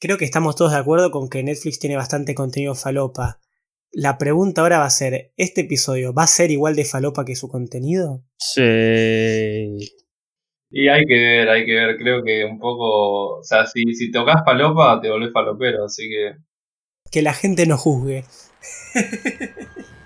Creo que estamos todos de acuerdo con que Netflix tiene bastante contenido falopa. La pregunta ahora va a ser, ¿este episodio va a ser igual de falopa que su contenido? Sí. Y hay que ver, hay que ver, creo que un poco, o sea, si, si tocas falopa, te volvés falopero, así que... Que la gente no juzgue.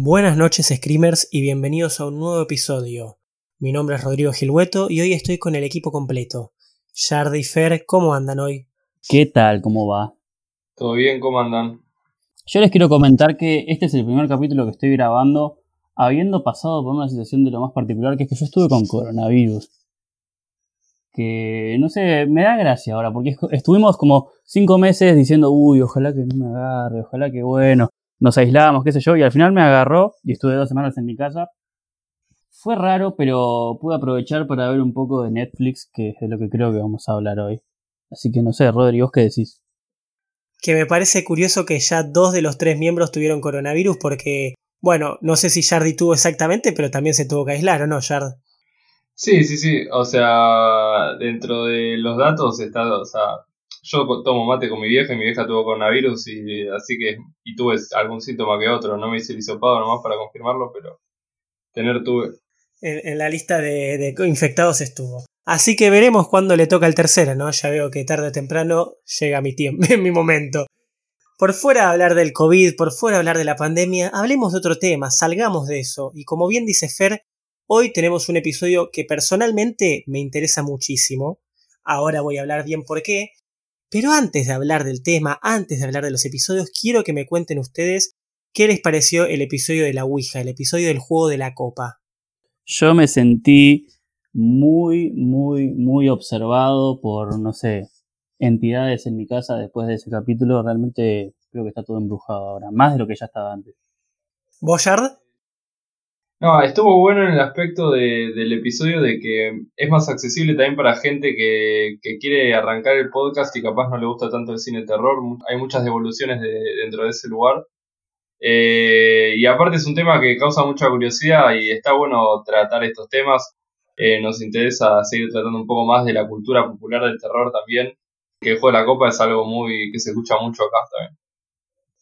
Buenas noches Screamers y bienvenidos a un nuevo episodio. Mi nombre es Rodrigo Gilhueto y hoy estoy con el equipo completo. Shard y Fer, ¿cómo andan hoy? ¿Qué tal? ¿Cómo va? ¿Todo bien? ¿Cómo andan? Yo les quiero comentar que este es el primer capítulo que estoy grabando habiendo pasado por una situación de lo más particular, que es que yo estuve con coronavirus. Que no sé, me da gracia ahora, porque estuvimos como cinco meses diciendo, uy, ojalá que no me agarre, ojalá que bueno, nos aislábamos, qué sé yo, y al final me agarró y estuve dos semanas en mi casa. Fue raro, pero pude aprovechar para ver un poco de Netflix, que es de lo que creo que vamos a hablar hoy. Así que no sé, Rodri, ¿vos qué decís? Que me parece curioso que ya dos de los tres miembros tuvieron coronavirus porque, bueno, no sé si Jardy tuvo exactamente, pero también se tuvo que aislar, ¿o no, Jard? Sí, sí, sí. O sea, dentro de los datos está, o sea, yo tomo mate con mi vieja y mi vieja tuvo coronavirus y así que y tuve algún síntoma que otro. No me hice el hisopado nomás para confirmarlo, pero tener tuve. En, la lista de, infectados estuvo. Así que veremos cuándo le toca el tercero, ¿no? Ya veo que tarde o temprano llega mi tiempo, mi momento. Por fuera hablar del COVID, por fuera hablar de la pandemia, hablemos de otro tema, salgamos de eso. Y como bien dice Fer, hoy tenemos un episodio que personalmente me interesa muchísimo. Ahora voy a hablar bien por qué, pero antes de hablar del tema, antes de hablar de los episodios, quiero que me cuenten ustedes qué les pareció el episodio de la Ouija, el episodio del juego de la copa. Yo me sentí muy, muy, muy observado por, no sé, entidades en mi casa después de ese capítulo. Realmente creo que está todo embrujado ahora, más de lo que ya estaba antes. ¿Boyard? No, estuvo bueno en el aspecto de, del episodio de que es más accesible también para gente que, que, quiere arrancar el podcast y capaz no le gusta tanto el cine terror. Hay muchas devoluciones de, dentro de ese lugar. Eh, y aparte es un tema que causa mucha curiosidad y está bueno tratar estos temas. Eh, nos interesa seguir tratando un poco más de la cultura popular del terror también. Que el juego de la copa es algo muy que se escucha mucho acá también.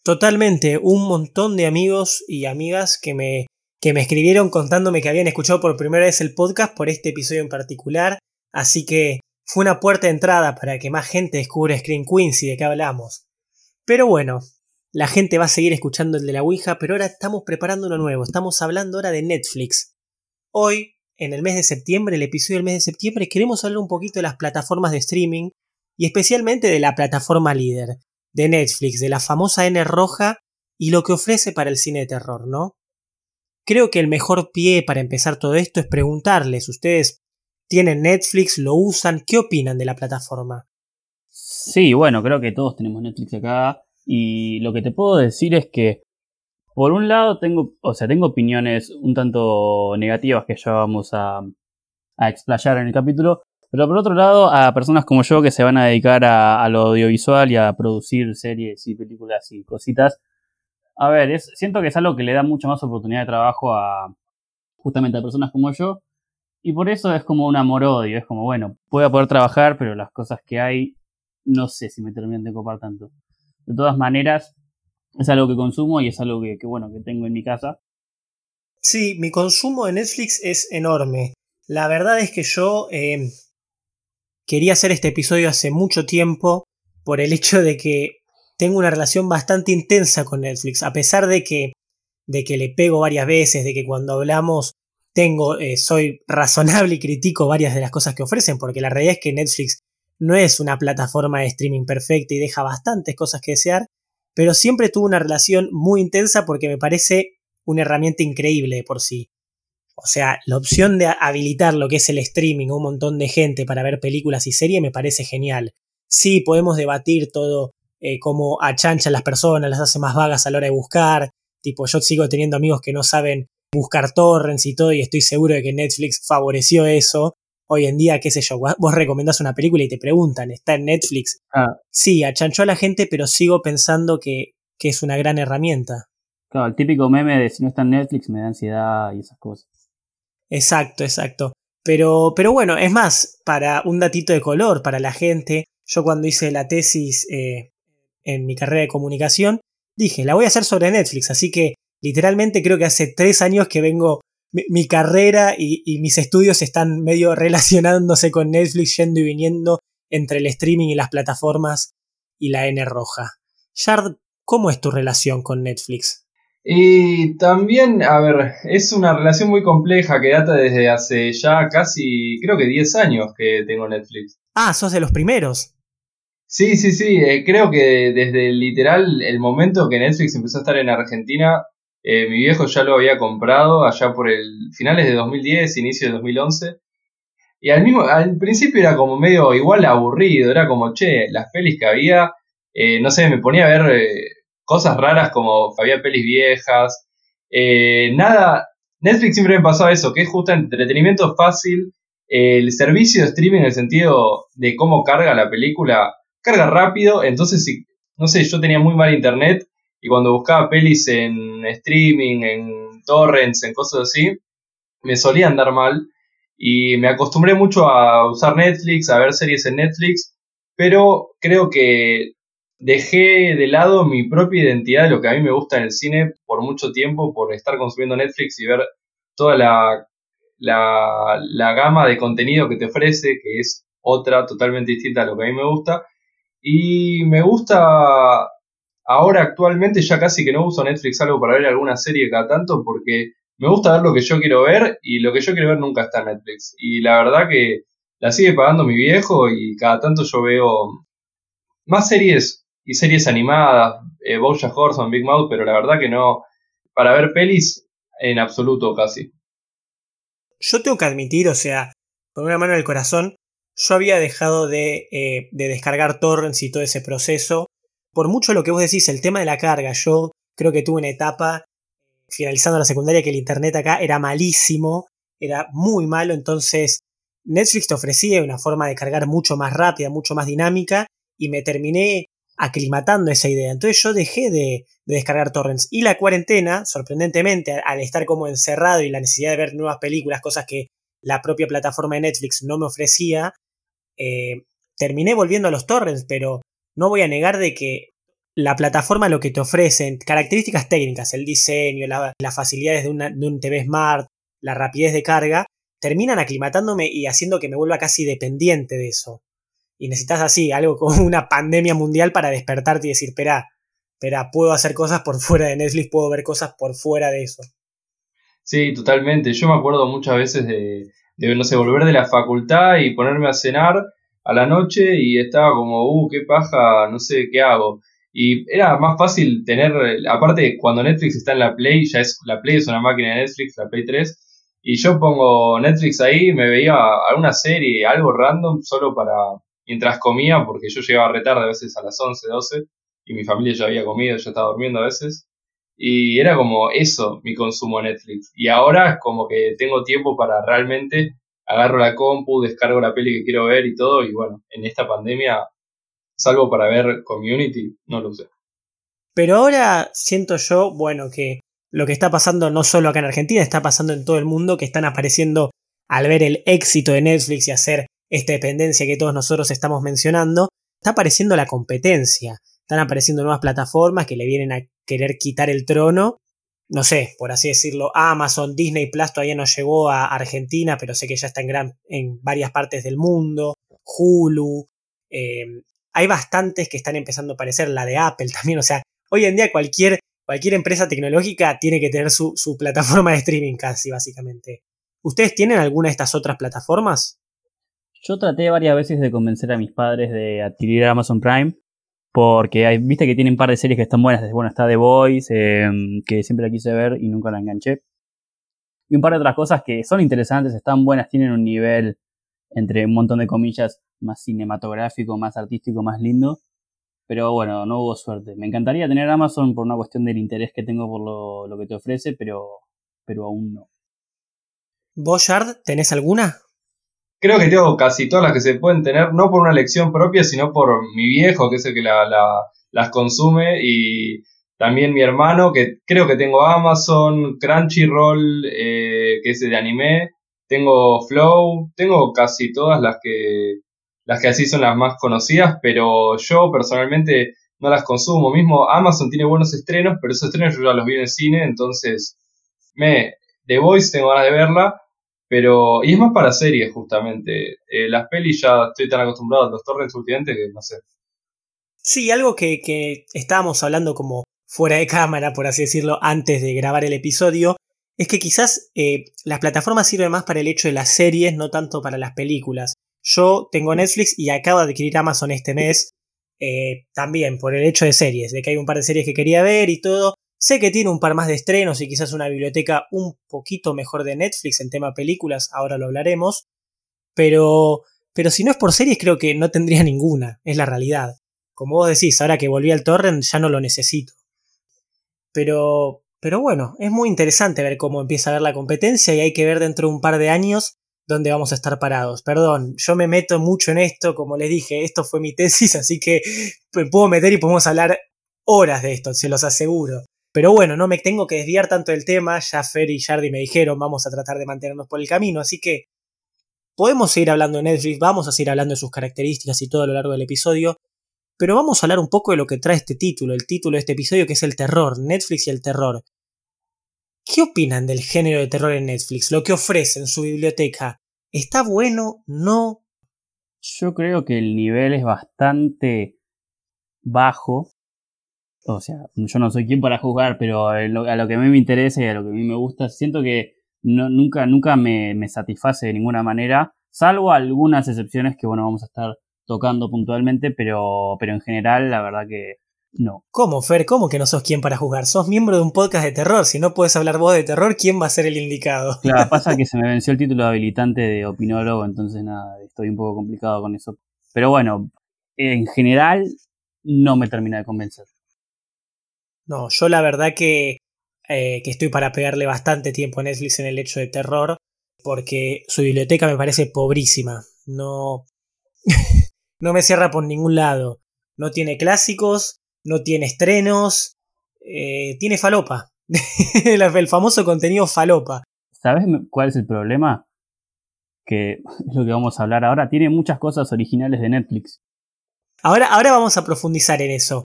Totalmente, un montón de amigos y amigas que me que me escribieron contándome que habían escuchado por primera vez el podcast por este episodio en particular, así que fue una puerta de entrada para que más gente descubra Screen Queens y de qué hablamos. Pero bueno, la gente va a seguir escuchando el de la Ouija, pero ahora estamos preparando uno nuevo, estamos hablando ahora de Netflix. Hoy, en el mes de septiembre, el episodio del mes de septiembre, queremos hablar un poquito de las plataformas de streaming y especialmente de la plataforma líder, de Netflix, de la famosa N roja y lo que ofrece para el cine de terror, ¿no? Creo que el mejor pie para empezar todo esto es preguntarles, ¿ustedes tienen Netflix? ¿Lo usan? ¿Qué opinan de la plataforma? Sí, bueno, creo que todos tenemos Netflix acá y lo que te puedo decir es que por un lado tengo, o sea, tengo opiniones un tanto negativas que ya vamos a, explayar en el capítulo, pero por otro lado a personas como yo que se van a dedicar a lo audiovisual y a producir series y películas y cositas, a ver, siento que es algo que le da mucha más oportunidad de trabajo a justamente a personas como yo. Y por eso es como un amor-odio. Es como, bueno, voy a poder trabajar, pero las cosas que hay, no sé si me terminan de copar tanto. De todas maneras, es algo que consumo y es algo que, bueno, que tengo en mi casa. Sí, mi consumo de Netflix es enorme. La verdad es que yo eh, quería hacer este episodio hace mucho tiempo por el hecho de que tengo una relación bastante intensa con Netflix, a pesar de que, de que le pego varias veces, de que cuando hablamos tengo, eh, soy razonable y critico varias de las cosas que ofrecen, porque la realidad es que Netflix no es una plataforma de streaming perfecta y deja bastantes cosas que desear, pero siempre tuve una relación muy intensa porque me parece una herramienta increíble por sí. O sea, la opción de habilitar lo que es el streaming a un montón de gente para ver películas y series me parece genial. Sí, podemos debatir todo eh, cómo achancha a las personas, las hace más vagas a la hora de buscar. Tipo, yo sigo teniendo amigos que no saben buscar torrents y todo, y estoy seguro de que Netflix favoreció eso. Hoy en día, qué sé yo, vos recomendás una película y te preguntan, ¿está en Netflix? Ah. Sí, achanchó a la gente, pero sigo pensando que, que es una gran herramienta. Claro, el típico meme de si no está en Netflix me da ansiedad y esas cosas. Exacto, exacto. Pero, pero bueno, es más, para un datito de color para la gente, yo cuando hice la tesis eh, en mi carrera de comunicación, dije, la voy a hacer sobre Netflix, así que literalmente creo que hace tres años que vengo, mi, carrera y, mis estudios están medio relacionándose con Netflix, yendo y viniendo entre el streaming y las plataformas y la N roja. Shard, ¿cómo es tu relación con Netflix? Y también, a ver, es una relación muy compleja que data desde hace ya casi, creo que 10 años que tengo Netflix. Ah, sos de los primeros. Sí, sí, sí, eh, creo que desde literal el momento que Netflix empezó a estar en Argentina, eh, mi viejo ya lo había comprado allá por el finales de 2010, inicio de 2011. Y al mismo, al principio era como medio igual aburrido, era como, che, las pelis que había, eh, no sé, me ponía a ver cosas raras como había pelis viejas, nada, Netflix siempre me pasaba eso, que es justo entretenimiento fácil, el servicio de streaming en el sentido de cómo carga la película, carga rápido, entonces si, no sé, yo tenía muy mal internet y cuando buscaba pelis en streaming, en torrents, en cosas así, me solía andar mal y me acostumbré mucho a usar Netflix, a ver series en Netflix, pero creo que dejé de lado mi propia identidad de lo que a mí me gusta en el cine por mucho tiempo, por estar consumiendo Netflix y ver toda la, la, la gama de contenido que te ofrece, que es otra totalmente distinta a lo que a mí me gusta. Y me gusta ahora actualmente ya casi que no uso Netflix algo para ver alguna serie cada tanto porque me gusta ver lo que yo quiero ver y lo que yo quiero ver nunca está en Netflix. Y la verdad que la sigue pagando mi viejo y cada tanto yo veo más series y series animadas, eh, Bojack Horseman, Big Mouth, pero la verdad que no, para ver pelis en absoluto casi. Yo tengo que admitir, o sea, por una mano del corazón, yo había dejado de, eh, de descargar torrents y todo ese proceso. Por mucho lo que vos decís, el tema de la carga, yo creo que tuve una etapa, finalizando la secundaria, que el internet acá era malísimo, era muy malo, entonces Netflix te ofrecía una forma de cargar mucho más rápida, mucho más dinámica, y me terminé aclimatando esa idea. Entonces yo dejé de, de, descargar torrents. Y la cuarentena, sorprendentemente, al estar como encerrado y la necesidad de ver nuevas películas, cosas que la propia plataforma de Netflix no me ofrecía, eh, terminé volviendo a los torrents, pero no voy a negar de que la plataforma lo que te ofrecen, características técnicas, el diseño, las facilidades de, un TV Smart, la rapidez de carga, terminan aclimatándome y haciendo que me vuelva casi dependiente de eso. Y necesitas así, algo como una pandemia mundial para despertarte y decir, espera, espera, puedo hacer cosas por fuera de Netflix, puedo ver cosas por fuera de eso. Sí, totalmente. Yo me acuerdo muchas veces de, de, no sé, volver de la facultad y ponerme a cenar a la noche y estaba como, uh, qué paja, no sé qué hago. Y era más fácil tener, aparte cuando Netflix está en la Play, ya es, la Play es una máquina de Netflix, la Play 3, y yo pongo Netflix ahí, me veía alguna serie, algo random, solo para, mientras comía, porque yo llegaba retarde a veces a las 11, 12, y mi familia ya había comido, ya estaba durmiendo a veces. Y era como eso, mi consumo Netflix. Y ahora como que tengo tiempo para realmente agarro la compu, descargo la peli que quiero ver y todo. Y bueno, en esta pandemia, salvo para ver community, no lo usé. Pero ahora siento yo, bueno, que lo que está pasando no solo acá en Argentina, está pasando en todo el mundo, que están apareciendo al ver el éxito de Netflix y hacer esta dependencia que todos nosotros estamos mencionando, está apareciendo la competencia. Están apareciendo nuevas plataformas que le vienen a querer quitar el trono. No sé, por así decirlo, Amazon, Disney Plus todavía no llegó a Argentina, pero sé que ya está en, gran, en varias partes del mundo. Hulu. Em, hay bastantes que están empezando a aparecer, la de Apple también. O sea, hoy en día cualquier, cualquier empresa tecnológica tiene que tener su, su plataforma de streaming casi, básicamente. ¿Ustedes tienen alguna de estas otras plataformas? Yo traté varias veces de convencer a mis padres de adquirir Amazon Prime, porque viste que tienen un par de series que están buenas. Bueno, está The Voice, em, que siempre la quise ver y nunca la enganché. Y un par de otras cosas que son interesantes, están buenas, tienen un nivel, entre un montón de comillas, más cinematográfico, más artístico, más lindo. Pero bueno, no hubo suerte. Me encantaría tener Amazon por una cuestión del interés que tengo por lo, lo que te ofrece, pero pero aún no. ¿Vos, Yard, tenés alguna? Creo que tengo casi todas las que se pueden tener, no por una elección propia, sino por mi viejo, que es el que las consume, y también mi hermano, que creo que tengo Amazon, Crunchyroll, eh, que es de anime, tengo Flow, tengo casi todas las que, las que así son las más conocidas, pero yo personalmente no las consumo. Mismo Amazon tiene buenos estrenos, pero esos estrenos yo ya los vi en el cine, entonces me The Voice tengo ganas de verla, pero y es más para series justamente. Eh, las pelis ya estoy tan acostumbrado a los torrents últimamente que no sé. Sí, algo que, que estábamos hablando como fuera de cámara, por así decirlo, antes de grabar el episodio, es que quizás eh, las plataformas sirven más para el hecho de las series, no tanto para las películas. Yo tengo Netflix y acabo de adquirir Amazon este mes, eh, también por el hecho de series, de que hay un par de series que quería ver y todo. Sé que tiene un par más de estrenos y quizás una biblioteca un poquito mejor de Netflix en tema películas, ahora lo hablaremos. Pero, pero si no es por series creo que no tendría ninguna, es la realidad. Como vos decís, ahora que volví al torrent ya no lo necesito. Pero, pero bueno, es muy interesante ver cómo empieza a ver la competencia y hay que ver dentro de un par de años dónde vamos a estar parados. Perdón, yo me meto mucho en esto, como les dije, esto fue mi tesis, así que me puedo meter y podemos hablar horas de esto, se los aseguro. Pero bueno, no me tengo que desviar tanto del tema, ya Fer y Jardy me dijeron, vamos a tratar de mantenernos por el camino, así que podemos seguir hablando de Netflix, vamos a seguir hablando de sus características y todo a lo largo del episodio, pero vamos a hablar un poco de lo que trae este título, el título de este episodio que es el terror, Netflix y el terror. ¿Qué opinan del género de terror en Netflix? Lo que ofrece en su biblioteca. ¿Está bueno? ¿No? Yo creo que el nivel es bastante bajo. O sea, yo no soy quien para juzgar, pero a lo que a mí me interesa y a lo que a mí me gusta, siento que nunca, nunca me, me satisface de ninguna manera, salvo algunas excepciones que, bueno, vamos a estar tocando puntualmente, pero, pero en general la verdad que no. ¿Cómo, Fer? ¿Cómo que no sos quien para jugar? Sos miembro de un podcast de terror. Si no puedes hablar vos de terror, ¿quién va a ser el indicado? Claro, pasa que se me venció el título de habilitante de opinólogo, entonces nada, estoy un poco complicado con eso. Pero bueno, en general no me termina de convencer. No, yo la verdad que, eh, que estoy para pegarle bastante tiempo a Netflix en el hecho de terror, porque su biblioteca me parece pobrísima. No. no me cierra por ningún lado. No tiene clásicos, no tiene estrenos, eh, tiene falopa. el famoso contenido falopa. ¿Sabes cuál es el problema? Que es lo que vamos a hablar ahora. Tiene muchas cosas originales de Netflix. Ahora, ahora vamos a profundizar en eso.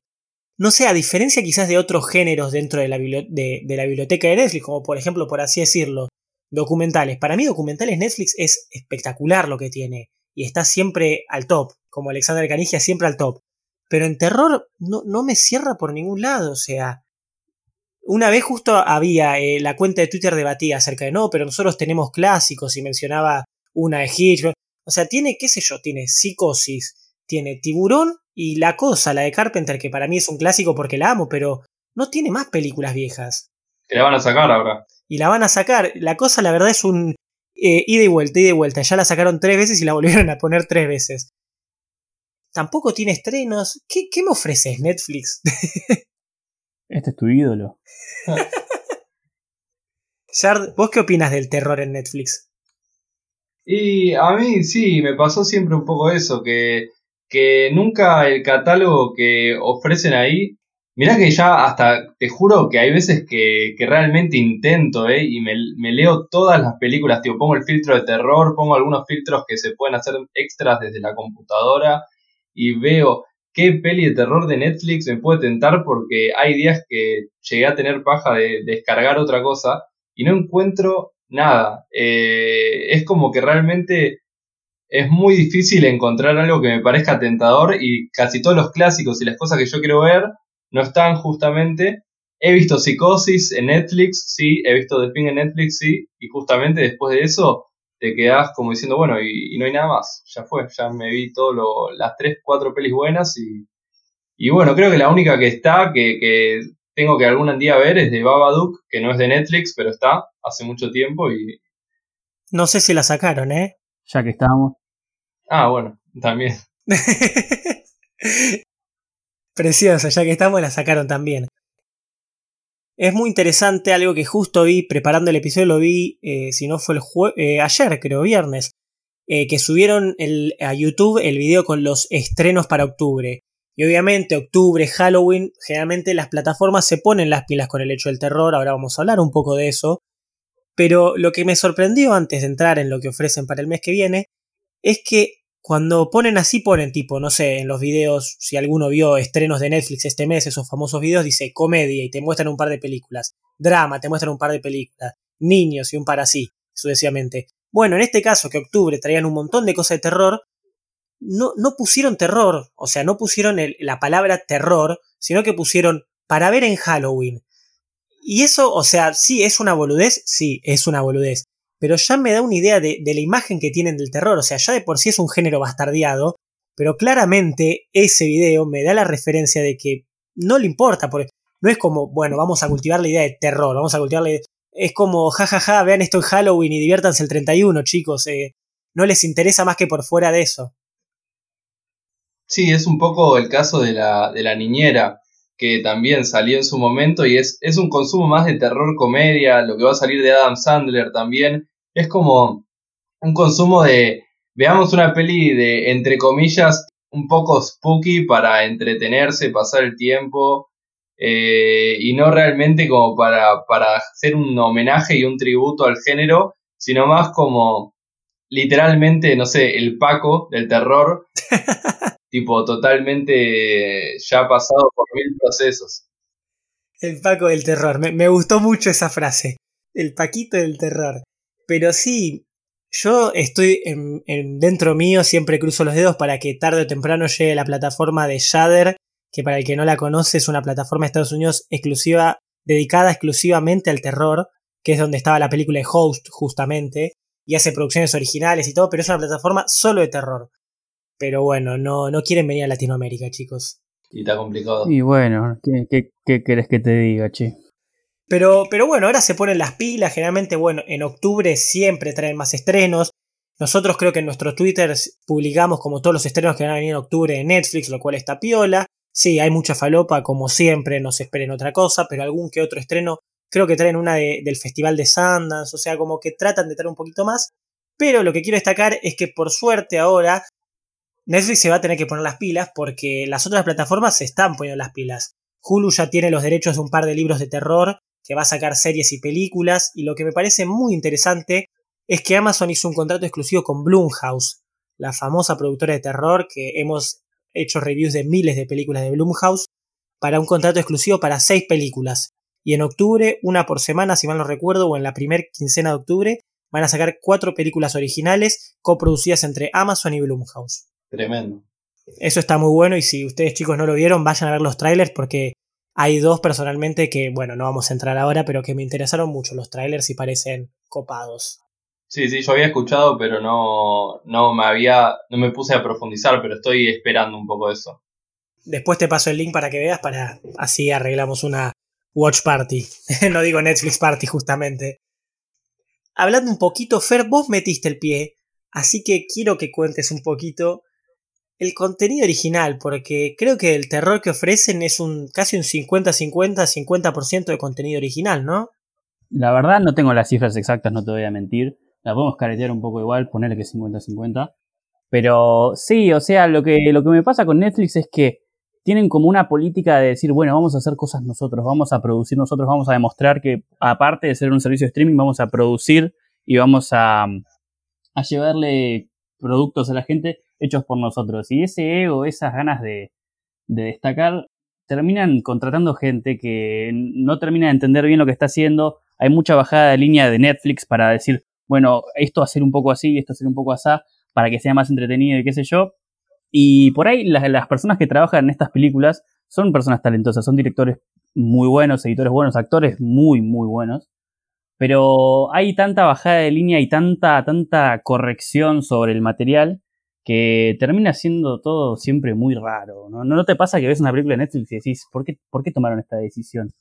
No sé, a diferencia quizás de otros géneros dentro de la, biblioteca de Netflix, como por ejemplo, por así decirlo, documentales. Para mí, documentales Netflix es espectacular lo que tiene. Y está siempre al top como Alexander Canigia, siempre al top. Pero en terror no, me cierra por ningún lado, o sea. Una vez justo había eh, la cuenta de Twitter debatía acerca de no, pero nosotros tenemos clásicos y mencionaba una de Hitch. O sea, tiene, qué sé yo, tiene Psicosis, tiene Tiburón y La Cosa, la de Carpenter, que para mí es un clásico porque la amo, pero no tiene más películas viejas. Que la van a sacar ahora. Y la van a sacar. La Cosa, la verdad, es un eh, ida y vuelta, ida y vuelta. Ya la sacaron tres veces y la volvieron a poner tres veces tampoco tiene estrenos. ¿Qué, qué me ofreces, Netflix? este es tu ídolo. Shard, ¿vos qué opinas del terror en Netflix? Y a mí sí, me pasó siempre un poco eso, que, que nunca el catálogo que ofrecen ahí, mirá que ya hasta, te juro que hay veces que, que realmente intento, ¿eh? Y me, me, leo todas las películas, tío, pongo el filtro de terror, pongo algunos filtros que se pueden hacer extras desde la computadora y veo qué peli de terror de Netflix me puede tentar porque hay días que llegué a tener paja de, descargar otra cosa y no encuentro nada. Eh, es como que realmente es muy difícil encontrar algo que me parezca tentador y casi todos los clásicos y las cosas que yo quiero ver no están justamente. He visto Psicosis en Netflix, sí, he visto The Thing en Netflix, sí, y justamente después de eso te quedás como diciendo, bueno, y, no hay nada más, ya fue, ya me vi todas las tres, cuatro pelis buenas y, y bueno, creo que la única que está, que, que tengo que algún día ver es de Babadook, que no es de Netflix, pero está hace mucho tiempo y... No sé si la sacaron, ¿eh? Ya que estamos. Ah, bueno, también. Preciosa, ya que estamos la sacaron también. es muy interesante algo que justo vi preparando el episodio, lo vi, eh, si no fue el eh, ayer, creo, viernes, eh, que subieron a YouTube el video con los estrenos para octubre. Y obviamente octubre, Halloween, generalmente las plataformas se ponen las pilas con el hecho del terror, ahora vamos a hablar un poco de eso. Pero lo que me sorprendió antes de entrar en lo que ofrecen para el mes que viene es que cuando ponen así, ponen tipo, no sé, en los videos, si alguno vio estrenos de Netflix este mes, esos famosos videos, dice comedia y te muestran un par de películas, drama, te muestran un par de películas, niños y un par así, sucesivamente. Bueno, en este caso, que octubre traían un montón de cosas de terror, no, no pusieron terror, o sea, no pusieron la palabra terror, sino que pusieron para ver en Halloween. Y eso, o sea, sí, es una boludez, sí, es una boludez pero ya me da una idea de, la imagen que tienen del terror. O sea, ya de por sí es un género bastardeado, pero claramente ese video me da la referencia de que no le importa, porque no es como, bueno, vamos a cultivar la idea de terror, vamos a cultivar la idea... Es como, jajaja, ja, ja, vean esto en Halloween y diviértanse el 31, chicos. Eh, no les interesa más que por fuera de eso. Sí, es un poco el caso de la, niñera, que también salió en su momento y es un consumo más de terror comedia, lo que va a salir de Adam Sandler también, es como un consumo de, veamos una peli de, entre comillas, un poco spooky para entretenerse, pasar el tiempo, eh, y no realmente como para, para hacer un homenaje y un tributo al género, sino más como literalmente, no sé, el Paco del terror, tipo totalmente ya pasado por mil procesos. El Paco del terror, me, me gustó mucho esa frase, el Paquito del terror. Pero sí, yo estoy en, dentro mío, siempre cruzo los dedos para que tarde o temprano llegue la plataforma de Shudder, que para el que no la conoce es una plataforma de Estados Unidos exclusiva, dedicada exclusivamente al terror, que es donde estaba la película de Host, justamente, y hace producciones originales y todo, pero es una plataforma solo de terror. Pero bueno, no, no quieren venir a Latinoamérica, chicos. Y está complicado. Y bueno, ¿qué, qué, qué querés que te diga, che? Pero, pero bueno, ahora se ponen las pilas. Generalmente, bueno, en octubre siempre traen más estrenos. Nosotros creo que en nuestro Twitter publicamos como todos los estrenos que van a venir en octubre de Netflix, lo cual está piola. Sí, hay mucha falopa, como siempre, no se esperen otra cosa, pero algún que otro estreno, creo que traen una del Festival de Sundance, o sea, como que tratan de traer un poquito más. Pero lo que quiero destacar es que por suerte ahora Netflix se va a tener que poner las pilas porque las otras plataformas se están poniendo las pilas. Hulu ya tiene los derechos de un par de libros de terror que va a sacar series y películas, y lo que me parece muy interesante es que Amazon hizo un contrato exclusivo con Blumhouse, la famosa productora de terror que hemos hecho reviews de miles de películas de Blumhouse, para un contrato exclusivo para seis películas. Y en octubre, una por semana, si mal no recuerdo, o en la primer quincena de octubre, van a sacar cuatro películas originales coproducidas entre Amazon y Blumhouse. Tremendo. Eso está muy bueno y si ustedes chicos no lo vieron, vayan a ver los trailers porque hay dos personalmente que, bueno, no vamos a entrar ahora, pero que me interesaron mucho los trailers y parecen copados. Sí, sí, yo había escuchado, pero no, no me había, no me puse a profundizar, pero estoy esperando un poco eso. Después te paso el link para que veas, para así arreglamos una watch party. no digo Netflix party justamente. Hablando un poquito, Fer, vos metiste el pie, así que quiero que cuentes un poquito el contenido original, porque creo que el terror que ofrecen es un casi un 50-50, 50%, de contenido original, ¿no? La verdad no tengo las cifras exactas, no te voy a mentir. La podemos caretear un poco igual, ponerle que 50-50. Pero sí, o sea, lo que, lo que me pasa con Netflix es que tienen como una política de decir, bueno, vamos a hacer cosas nosotros, vamos a producir nosotros, vamos a demostrar que aparte de ser un servicio de streaming, vamos a producir y vamos a, a llevarle productos a la gente hechos por nosotros. Y ese ego, esas ganas de, destacar, terminan contratando gente que no termina de entender bien lo que está haciendo. Hay mucha bajada de línea de Netflix para decir, bueno, esto hacer un poco así, esto hacer un poco así, para que sea más entretenido y qué sé yo. Y por ahí las, las personas que trabajan en estas películas son personas talentosas, son directores muy buenos, editores buenos, actores muy, muy buenos. Pero hay tanta bajada de línea y tanta, tanta corrección sobre el material que termina siendo todo siempre muy raro. ¿no? ¿No, te pasa que ves una película de Netflix y decís, ¿por qué, por qué tomaron esta decisión?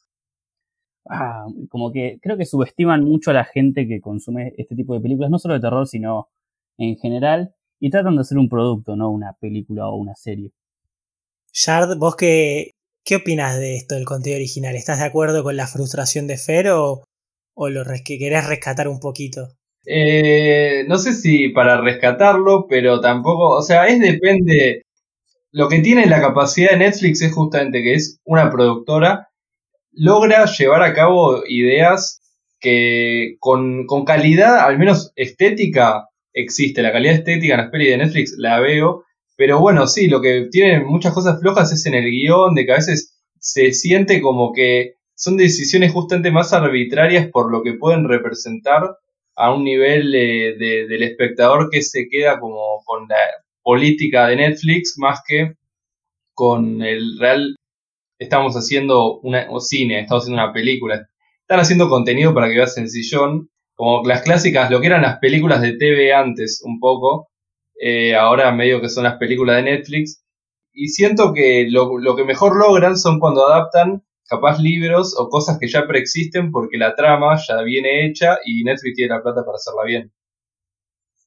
Ah, como que creo que subestiman mucho a la gente que consume este tipo de películas, no solo de terror, sino en general, y tratan de hacer un producto, no una película o una serie. Shard, vos que ¿Qué opinas de esto del contenido original? ¿Estás de acuerdo con la frustración de Fer o, lo que querés rescatar un poquito? Eh, no sé si para rescatarlo, pero tampoco, o sea, es depende. Lo que tiene la capacidad de Netflix es justamente que es una productora, logra llevar a cabo ideas que con, con calidad, al menos estética, existe. La calidad estética en las pelis de Netflix la veo, pero bueno, sí, lo que tienen muchas cosas flojas es en el guion, de que a veces se siente como que son decisiones justamente más arbitrarias por lo que pueden representar a un nivel del espectador que se queda como con la política de Netflix más que con el real estamos haciendo una, cine, estamos haciendo una película. Están haciendo contenido para que veas sencillón, como las clásicas, lo que eran las películas de TV antes, un poco, eh, ahora medio que son las películas de Netflix. Y siento que lo, lo, que mejor logran son cuando adaptan capaz libros o cosas que ya preexisten porque la trama ya viene hecha y Netflix tiene la plata para hacerla bien.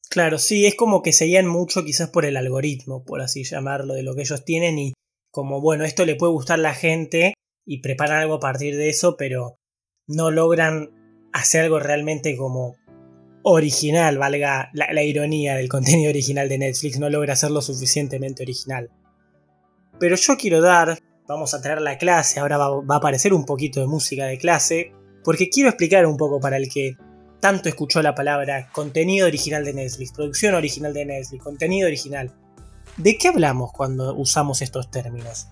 Claro, sí, es como que seguían mucho quizás por el algoritmo, por así llamarlo, de lo que ellos tienen y como, bueno, esto le puede gustar a la gente y preparan algo a partir de eso, pero no logran hacer algo realmente como original, valga la, ironía del contenido original de Netflix, no logra hacerlo suficientemente original. Pero yo quiero dar, vamos a traer la clase, ahora va, va, a aparecer un poquito de música de clase, porque quiero explicar un poco para el que tanto escuchó la palabra contenido original de Netflix, producción original de Netflix, contenido original. ¿De qué hablamos cuando usamos estos términos?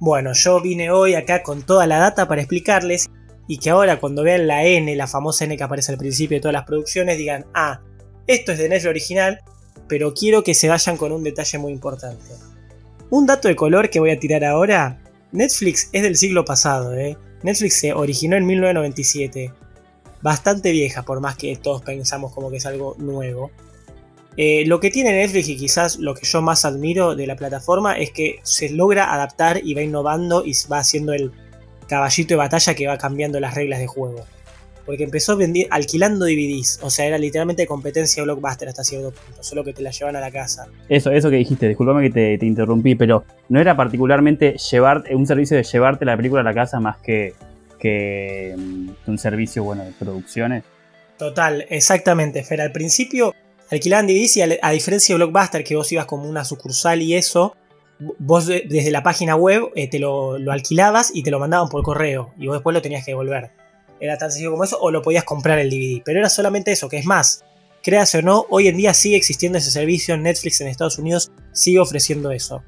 Bueno, yo vine hoy acá con toda la data para explicarles y que ahora cuando vean la N, la famosa N que aparece al principio de todas las producciones, digan, ah, esto es de Netflix original, pero quiero que se vayan con un detalle muy importante. Un dato de color que voy a tirar ahora, Netflix es del siglo pasado, ¿eh? Netflix se originó en 1997, bastante vieja, por más que todos pensamos como que es algo nuevo. Eh, lo que tiene Netflix y quizás lo que yo más admiro de la plataforma es que se logra adaptar y va innovando y va haciendo el caballito de batalla que va cambiando las reglas de juego. Porque empezó alquilando DVDs, o sea, era literalmente competencia blockbuster hasta cierto punto, solo que te la llevan a la casa. Eso, eso que dijiste, disculpame que te, interrumpí, pero no era particularmente llevar, un servicio de llevarte la película a la casa más que, que mm, un servicio bueno de producciones. Total, exactamente, Fer. Al principio alquilaban DVDs y a, diferencia de Blockbuster, que vos ibas como una sucursal y eso, vos desde la página web eh, te lo, alquilabas y te lo mandaban por correo y vos después lo tenías que devolver. Era tan sencillo como eso o lo podías comprar el DVD. Pero era solamente eso, que es más, creas o no, hoy en día sigue existiendo ese servicio. Netflix en Estados Unidos sigue ofreciendo eso.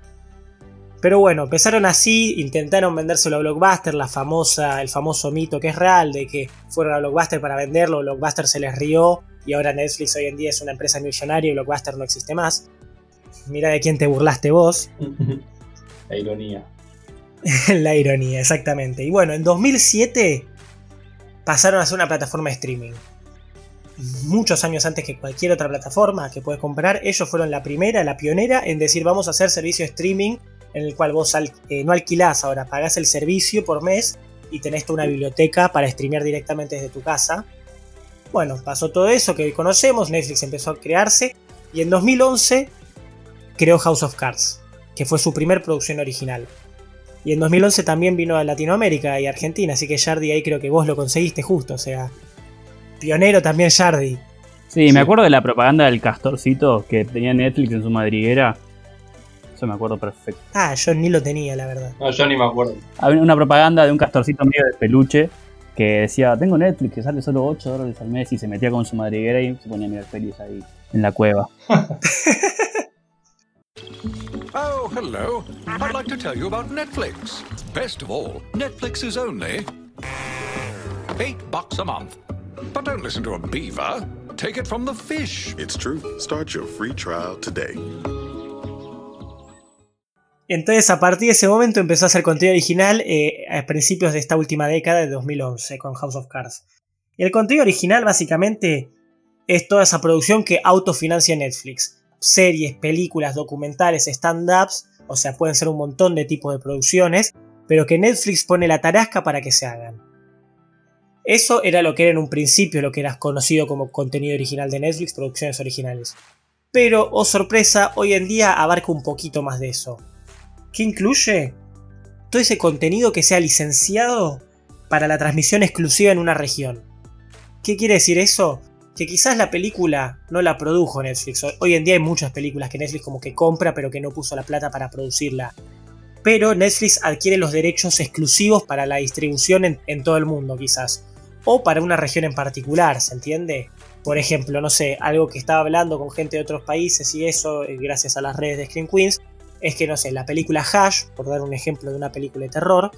Pero bueno, empezaron así, intentaron vendérselo a Blockbuster, la famosa, el famoso mito que es real de que fueron a Blockbuster para venderlo, Blockbuster se les rió y ahora Netflix hoy en día es una empresa millonaria y Blockbuster no existe más. Mira de quién te burlaste vos. La ironía. la ironía, exactamente. Y bueno, en 2007 pasaron a ser una plataforma de streaming. Muchos años antes que cualquier otra plataforma que puedes comprar, ellos fueron la primera, la pionera en decir vamos a hacer servicio de streaming en el cual vos eh, no alquilás ahora, pagás el servicio por mes y tenés toda una biblioteca para streamear directamente desde tu casa. Bueno, pasó todo eso que hoy conocemos, Netflix empezó a crearse y en 2011 creó House of Cards, que fue su primer producción original. Y en 2011 también vino a Latinoamérica y Argentina, así que Jardy ahí creo que vos lo conseguiste justo, o sea, pionero también Jardy. Sí, me acuerdo de la propaganda del castorcito que tenía Netflix en su madriguera. Eso me acuerdo perfecto. Ah, yo ni lo tenía, la verdad. No, yo ni me acuerdo. Había una propaganda de un castorcito medio de peluche que decía, tengo Netflix que sale solo 8 dólares al mes y se metía con su madriguera y se ponía a mirar pelis ahí en la cueva. Oh, hello. I'd like to tell you about Netflix. Best of all, Netflix is only 8 bucks a month. But don't listen to a beaver. Take it from the fish. It's true. Start your free trial today. Entonces, a partir de ese momento empezó a hacer contenido original eh, a principios de esta última década de 2011 con House of Cards. Y el contenido original básicamente es toda esa producción que autofinancia Netflix series, películas, documentales, stand-ups, o sea, pueden ser un montón de tipos de producciones, pero que Netflix pone la tarasca para que se hagan. Eso era lo que era en un principio lo que era conocido como contenido original de Netflix, producciones originales. Pero, oh sorpresa, hoy en día abarca un poquito más de eso. ¿Qué incluye? todo ese contenido que sea licenciado para la transmisión exclusiva en una región. ¿Qué quiere decir eso? Que quizás la película no la produjo Netflix. Hoy en día hay muchas películas que Netflix como que compra pero que no puso la plata para producirla. Pero Netflix adquiere los derechos exclusivos para la distribución en, todo el mundo quizás. O para una región en particular, ¿se entiende? Por ejemplo, no sé, algo que estaba hablando con gente de otros países y eso, eh, gracias a las redes de Screen Queens, es que, no sé, la película Hash, por dar un ejemplo de una película de terror,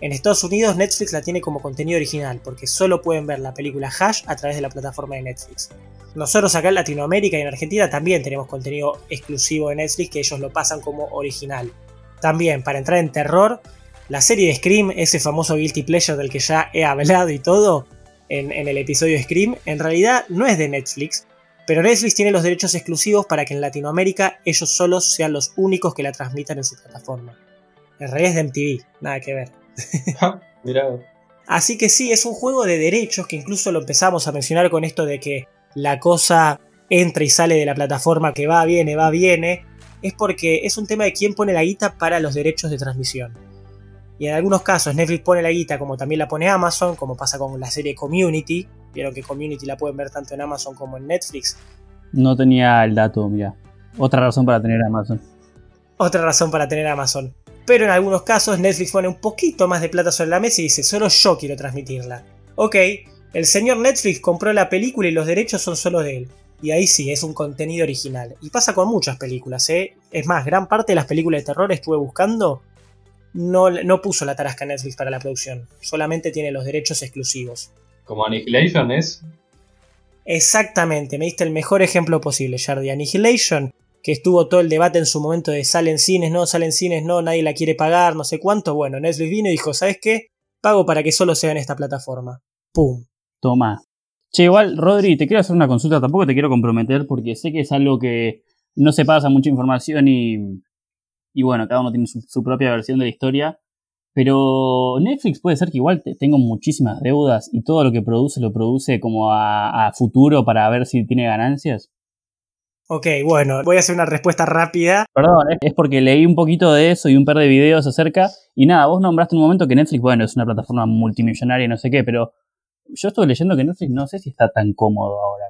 en Estados Unidos Netflix la tiene como contenido original, porque solo pueden ver la película Hash a través de la plataforma de Netflix. Nosotros acá en Latinoamérica y en Argentina también tenemos contenido exclusivo de Netflix que ellos lo pasan como original. También, para entrar en terror, la serie de Scream, ese famoso Guilty Pleasure del que ya he hablado y todo en, el episodio Scream, en realidad no es de Netflix, pero Netflix tiene los derechos exclusivos para que en Latinoamérica ellos solos sean los únicos que la transmitan en su plataforma. En realidad es de MTV, nada que ver. Así que sí, es un juego de derechos que incluso lo empezamos a mencionar con esto de que la cosa entra y sale de la plataforma, que va, viene, va, viene. Es porque es un tema de quién pone la guita para los derechos de transmisión. Y en algunos casos Netflix pone la guita como también la pone Amazon, como pasa con la serie Community. Vieron que Community la pueden ver tanto en Amazon como en Netflix. No tenía el dato, mira. Otra razón para tener Amazon. Otra razón para tener Amazon pero en algunos casos Netflix pone un poquito más de plata sobre la mesa y dice, solo yo quiero transmitirla. Ok, el señor Netflix compró la película y los derechos son solo de él. Y ahí sí, es un contenido original. Y pasa con muchas películas, ¿eh? Es más, gran parte de las películas de terror estuve buscando, no, no puso la tarasca Netflix para la producción. Solamente tiene los derechos exclusivos. ¿Como Annihilation es? Exactamente, me diste el mejor ejemplo posible, Jardy. Annihilation que estuvo todo el debate en su momento de salen cines, no, salen cines, no, nadie la quiere pagar, no sé cuánto. Bueno, Netflix vino y dijo, ¿sabes qué? Pago para que solo sea en esta plataforma. ¡Pum! Toma. Che, igual, Rodri, te quiero hacer una consulta, tampoco te quiero comprometer porque sé que es algo que no se pasa mucha información y, y bueno, cada uno tiene su, propia versión de la historia. Pero Netflix puede ser que igual tenga muchísimas deudas y todo lo que produce lo produce como a futuro para ver si tiene ganancias. Ok, bueno, voy a hacer una respuesta rápida. Perdón, es porque leí un poquito de eso y un par de videos acerca. Y nada, vos nombraste un momento que Netflix, bueno, es una plataforma multimillonaria y no sé qué, pero yo estuve leyendo que Netflix no sé si está tan cómodo ahora.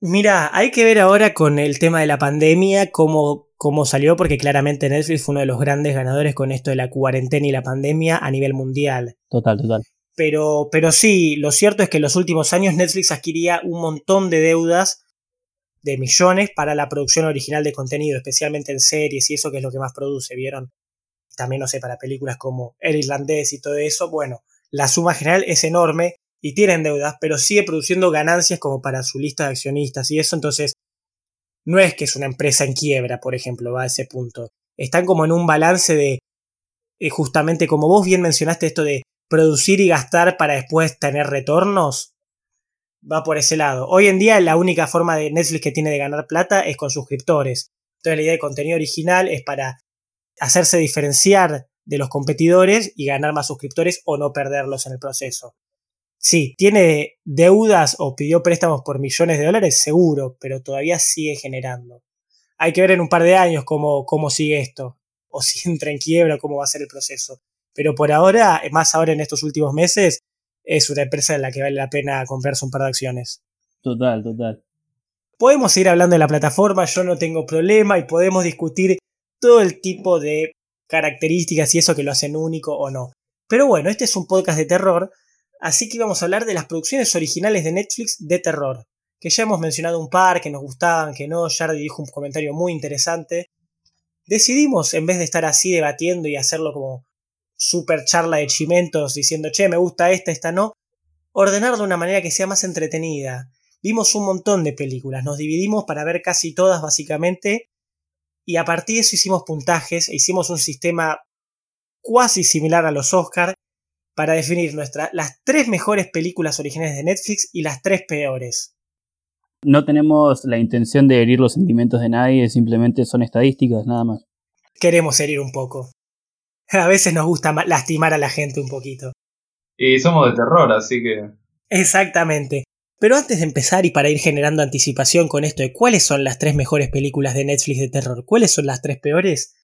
Mira, hay que ver ahora con el tema de la pandemia cómo, cómo salió, porque claramente Netflix fue uno de los grandes ganadores con esto de la cuarentena y la pandemia a nivel mundial. Total, total. Pero, pero sí, lo cierto es que en los últimos años Netflix adquiría un montón de deudas de millones para la producción original de contenido, especialmente en series y eso que es lo que más produce, ¿vieron? También, no sé, para películas como El Irlandés y todo eso, bueno, la suma general es enorme y tienen deudas, pero sigue produciendo ganancias como para su lista de accionistas y eso, entonces, no es que es una empresa en quiebra, por ejemplo, va a ese punto. Están como en un balance de, eh, justamente como vos bien mencionaste esto de producir y gastar para después tener retornos, va por ese lado. Hoy en día la única forma de Netflix que tiene de ganar plata es con suscriptores. Entonces la idea de contenido original es para hacerse diferenciar de los competidores y ganar más suscriptores o no perderlos en el proceso. Sí, tiene deudas o pidió préstamos por millones de dólares, seguro, pero todavía sigue generando. Hay que ver en un par de años cómo, cómo sigue esto, o si entra en quiebra, cómo va a ser el proceso. Pero por ahora, más ahora en estos últimos meses, es una empresa en la que vale la pena comprarse un par de acciones. Total, total. Podemos seguir hablando de la plataforma, yo no tengo problema y podemos discutir todo el tipo de características y eso que lo hacen único o no. Pero bueno, este es un podcast de terror, así que vamos a hablar de las producciones originales de Netflix de terror, que ya hemos mencionado un par, que nos gustaban, que no, Jardy dijo un comentario muy interesante. Decidimos, en vez de estar así debatiendo y hacerlo como super charla de chimentos diciendo, che, me gusta esta, esta no, ordenar de una manera que sea más entretenida. Vimos un montón de películas, nos dividimos para ver casi todas básicamente, y a partir de eso hicimos puntajes e hicimos un sistema cuasi similar a los Oscar para definir nuestra, las tres mejores películas originales de Netflix y las tres peores. No tenemos la intención de herir los sentimientos de nadie, simplemente son estadísticas, nada más. Queremos herir un poco. A veces nos gusta lastimar a la gente un poquito. Y somos de terror, así que... Exactamente. Pero antes de empezar y para ir generando anticipación con esto de cuáles son las tres mejores películas de Netflix de terror, cuáles son las tres peores,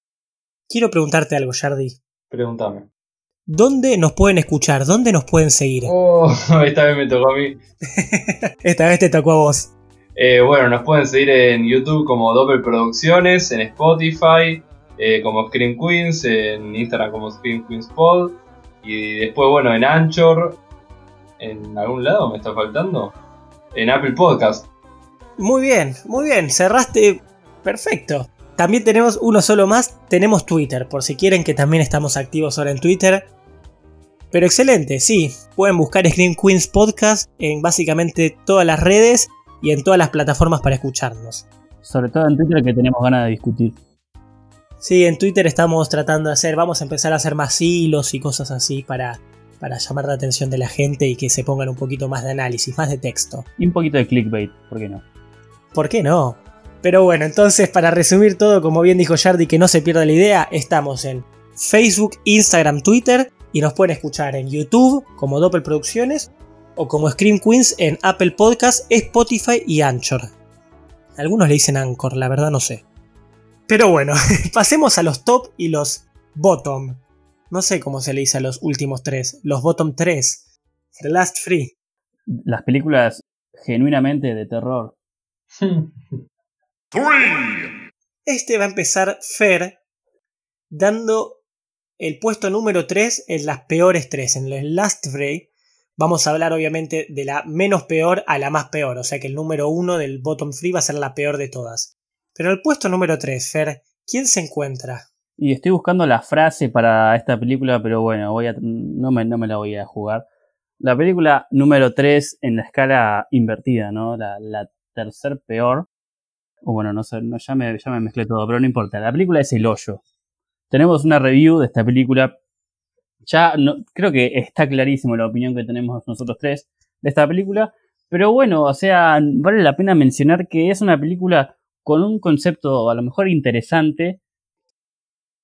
quiero preguntarte algo, Jardy. Pregúntame. ¿Dónde nos pueden escuchar? ¿Dónde nos pueden seguir? Oh, esta vez me tocó a mí. Esta vez te tocó a vos. Eh, bueno, nos pueden seguir en YouTube como Doppel Producciones, en Spotify eh, como Scream Queens, en Instagram como Scream Queens Pod, y después, bueno, en Anchor, en algún lado me está faltando, en Apple Podcast. Muy bien, muy bien, cerraste perfecto. También tenemos uno solo más, tenemos Twitter, por si quieren que también estamos activos ahora en Twitter. Pero excelente, sí, pueden buscar Scream Queens Podcast en básicamente todas las redes y en todas las plataformas para escucharnos. Sobre todo en Twitter que tenemos ganas de discutir. Sí, en Twitter estamos tratando de hacer, vamos a empezar a hacer más hilos y cosas así para, para llamar la atención de la gente y que se pongan un poquito más de análisis, más de texto. Y un poquito de clickbait, ¿por qué no? ¿Por qué no? Pero bueno, entonces para resumir todo, como bien dijo Jardi, que no se pierda la idea, estamos en Facebook, Instagram, Twitter y nos pueden escuchar en YouTube como Doppel Producciones o como Scream Queens en Apple Podcasts, Spotify y Anchor. Algunos le dicen Anchor, la verdad no sé. Pero bueno, pasemos a los top y los bottom. No sé cómo se le dice a los últimos tres. Los bottom tres. The Last Free. Las películas genuinamente de terror. Este va a empezar Fer dando el puesto número 3 en las peores 3, en el Last Free. Vamos a hablar obviamente de la menos peor a la más peor, o sea que el número 1 del bottom free va a ser la peor de todas. Pero el puesto número 3, Fer, ¿quién se encuentra? Y estoy buscando la frase para esta película, pero bueno, voy a, no, me, no me la voy a jugar. La película número 3 en la escala invertida, ¿no? La, la tercer peor. O bueno, no sé, ya, me, ya me mezclé todo, pero no importa. La película es El Hoyo. Tenemos una review de esta película. Ya no, creo que está clarísimo la opinión que tenemos nosotros tres de esta película. Pero bueno, o sea, vale la pena mencionar que es una película con un concepto a lo mejor interesante.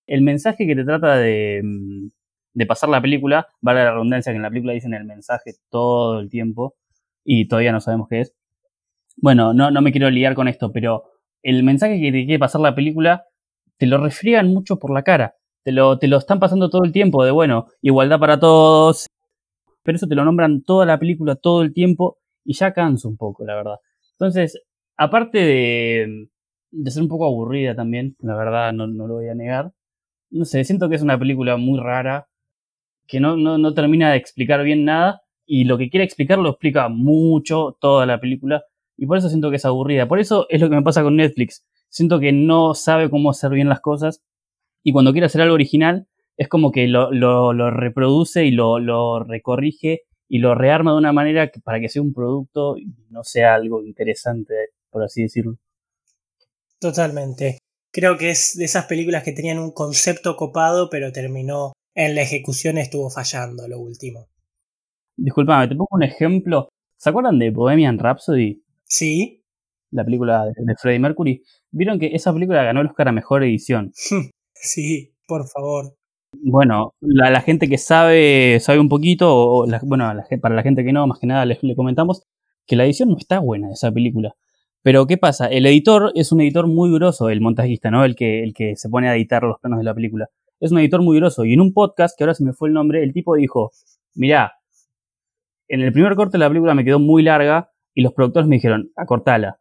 El mensaje que te trata de, mm, de pasar la película, vale la redundancia que en la película dicen el mensaje todo el tiempo y todavía no sabemos qué es. Bueno, no, no me quiero liar con esto, pero el mensaje que te quiere pasar la película te lo refrían mucho por la cara. Te lo, te lo están pasando todo el tiempo de, bueno, igualdad para todos. Pero eso te lo nombran toda la película, todo el tiempo, y ya cansa un poco, la verdad. Entonces, aparte de, ser un poco aburrida también, la verdad no, no, lo voy a negar. No sé, siento que es una película muy rara, que no, no, no termina de explicar bien nada, y lo que quiere explicar lo explica mucho toda la película, y por eso siento que es aburrida. Por eso es lo que me pasa con Netflix. Siento que no sabe cómo hacer bien las cosas, y cuando quiere hacer algo original, es como que lo, lo, lo reproduce y lo, lo recorrige y lo rearma de una manera que, para que sea un producto y no sea algo interesante por así decirlo. Totalmente. Creo que es de esas películas que tenían un concepto copado, pero terminó en la ejecución estuvo fallando lo último. Disculpame, te pongo un ejemplo. ¿Se acuerdan de Bohemian Rhapsody? Sí. La película de Freddie Mercury. Vieron que esa película ganó el Oscar a Mejor Edición. sí, por favor. Bueno, la, la, gente que sabe, sabe un poquito, o la, bueno, la, para la gente que no, más que nada le, le comentamos que la edición no está buena de esa película. Pero ¿qué pasa? El editor es un editor muy grosso, el montajista, ¿no? El que, el que se pone a editar los planos de la película. Es un editor muy grosso. Y en un podcast, que ahora se me fue el nombre, el tipo dijo, mirá, en el primer corte de la película me quedó muy larga y los productores me dijeron, acortala.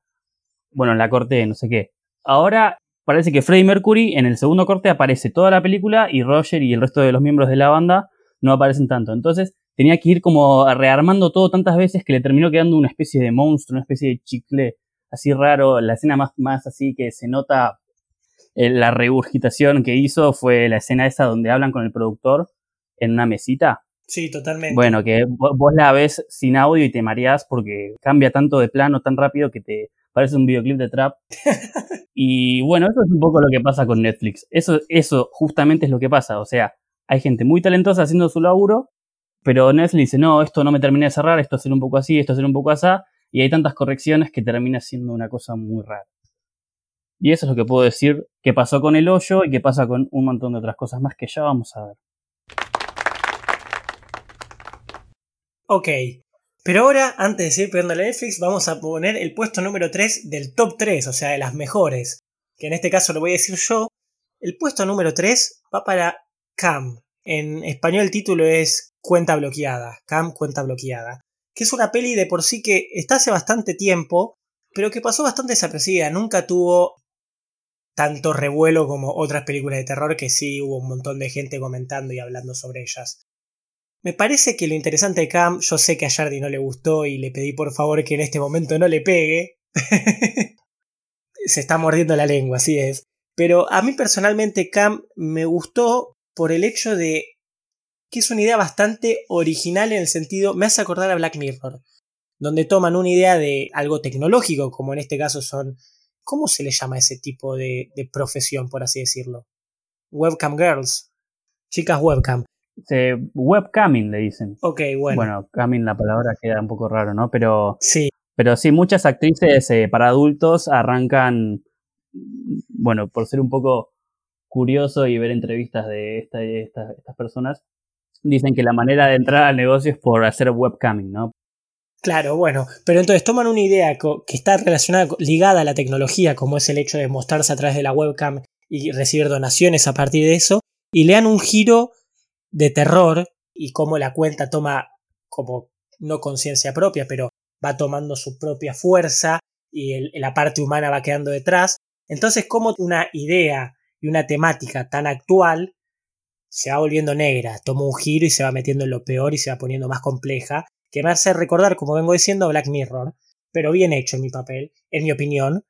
Bueno, la corté, no sé qué. Ahora parece que Freddie Mercury en el segundo corte aparece toda la película y Roger y el resto de los miembros de la banda no aparecen tanto. Entonces tenía que ir como rearmando todo tantas veces que le terminó quedando una especie de monstruo, una especie de chicle así raro. La escena más, más así que se nota eh, la regurgitación que hizo fue la escena esa donde hablan con el productor en una mesita. Sí, totalmente. Bueno, que vos la ves sin audio y te mareás porque cambia tanto de plano tan rápido que te parece un videoclip de trap. y bueno, eso es un poco lo que pasa con Netflix. Eso, eso justamente es lo que pasa. O sea, hay gente muy talentosa haciendo su laburo, pero Netflix dice, no, esto no me termina de cerrar, esto hacer un poco así, esto hacer un poco así, y hay tantas correcciones que termina siendo una cosa muy rara. Y eso es lo que puedo decir que pasó con el hoyo y que pasa con un montón de otras cosas más que ya vamos a ver. Ok, pero ahora, antes de seguir pegando a Netflix, vamos a poner el puesto número 3 del top 3, o sea, de las mejores. Que en este caso lo voy a decir yo. El puesto número 3 va para Cam, En español el título es Cuenta bloqueada, Cam Cuenta bloqueada, que es una peli de por sí que está hace bastante tiempo, pero que pasó bastante desapercibida, nunca tuvo tanto revuelo como otras películas de terror que sí hubo un montón de gente comentando y hablando sobre ellas. Me parece que lo interesante de Cam, yo sé que a Jardy no le gustó y le pedí por favor que en este momento no le pegue. Se está mordiendo la lengua, así es. Pero a mí personalmente Cam me gustó por el hecho de que es una idea bastante original en el sentido, me hace acordar a Black Mirror, donde toman una idea de algo tecnológico, como en este caso son, ¿cómo se le llama ese tipo de, de profesión, por así decirlo? Webcam girls, chicas webcam. webcamming le dicen. Ok, bueno. Bueno, camming la palabra queda un poco raro, ¿no? Pero Sí, Pero sí, muchas actrices eh, para adultos arrancan, bueno, por ser un poco curioso y ver entrevistas de esta, de esta- estas personas, dicen que la manera de entrar al negocio es por hacer webcamming, ¿no? Claro, bueno, pero entonces toman una idea que está relacionada, ligada a la tecnología, como es el hecho de mostrarse a través de la webcam y recibir donaciones a partir de eso, y le dan un giro de terror y cómo la cuenta toma como no conciencia propia, pero va tomando su propia fuerza y la parte humana va quedando detrás. Entonces, como una idea y una temática tan actual se va volviendo negra, toma un giro y se va metiendo en lo peor y se va poniendo más compleja que me hace recordar, como vengo diciendo, Black Mirror, pero bien hecho en mi papel, en mi opinión,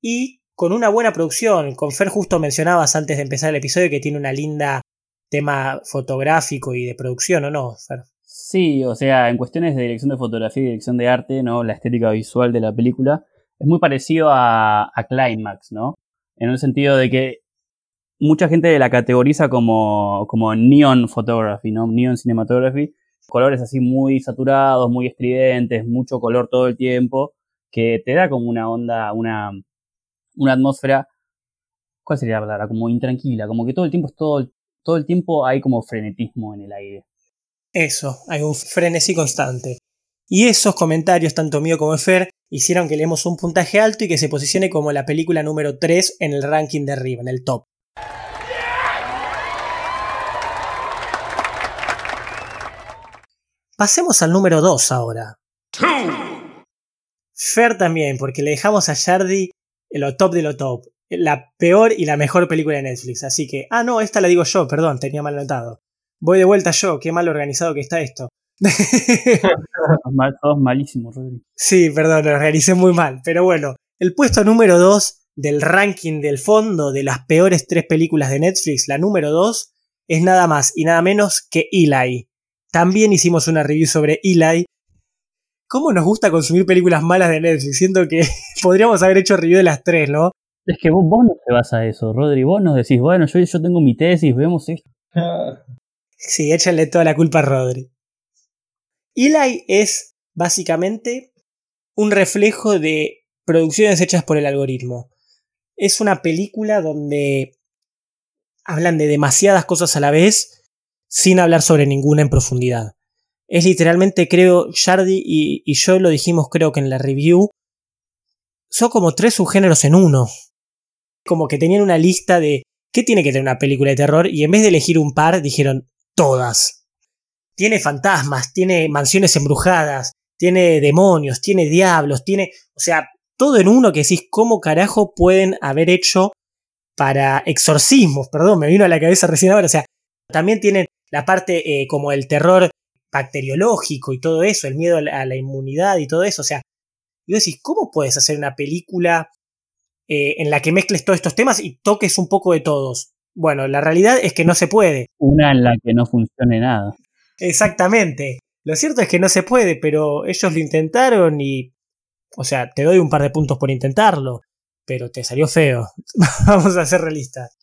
y con una buena producción. Con Fer justo mencionabas antes de empezar el episodio que tiene una linda tema fotográfico y de producción, ¿o no, Fer? Sí, o sea, en cuestiones de dirección de fotografía y dirección de arte, ¿no? La estética visual de la película es muy parecido a, a Climax, ¿no? En el sentido de que mucha gente la categoriza como, como neon photography, ¿no? Neon cinematography. Colores así muy saturados, muy estridentes, mucho color todo el tiempo, que te da como una onda, una, una atmósfera, ¿cuál sería la palabra? Como intranquila, como que todo el tiempo es todo, todo el tiempo hay como frenetismo en el aire. Eso, hay un frenesí constante. Y esos comentarios, tanto mío como Fer, hicieron que le demos un puntaje alto y que se posicione como la película número 3 en el ranking de arriba, en el top. Pasemos al número 2 ahora. Fer también, porque le dejamos a en lo top de lo top. La peor y la mejor película de Netflix. Así que, ah, no, esta la digo yo, perdón, tenía mal anotado. Voy de vuelta yo, qué mal organizado que está esto. Sos, mal, sos malísimo, Rodri. sí, perdón, lo organicé muy mal. Pero bueno, el puesto número 2 del ranking del fondo de las peores tres películas de Netflix, la número 2, es nada más y nada menos que Eli. También hicimos una review sobre Eli. ¿Cómo nos gusta consumir películas malas de Netflix? Siento que podríamos haber hecho review de las tres, ¿no? Es que vos, vos no te vas a eso, Rodri. Vos nos decís, bueno, yo, yo tengo mi tesis, vemos esto. Sí, échenle toda la culpa a Rodri. Eli es básicamente un reflejo de producciones hechas por el algoritmo. Es una película donde hablan de demasiadas cosas a la vez sin hablar sobre ninguna en profundidad. Es literalmente, creo, Jardy y, y yo lo dijimos creo que en la review, son como tres subgéneros en uno. Como que tenían una lista de qué tiene que tener una película de terror y en vez de elegir un par dijeron todas. Tiene fantasmas, tiene mansiones embrujadas, tiene demonios, tiene diablos, tiene, o sea, todo en uno que decís cómo carajo pueden haber hecho para exorcismos, perdón, me vino a la cabeza recién ahora, o sea, también tienen la parte eh, como el terror bacteriológico y todo eso, el miedo a la, a la inmunidad y todo eso, o sea, y decís, ¿cómo puedes hacer una película eh, en la que mezcles todos estos temas y toques un poco de todos? Bueno, la realidad es que no se puede. Una en la que no funcione nada. Exactamente. Lo cierto es que no se puede, pero ellos lo intentaron y... O sea, te doy un par de puntos por intentarlo, pero te salió feo. Vamos a ser realistas.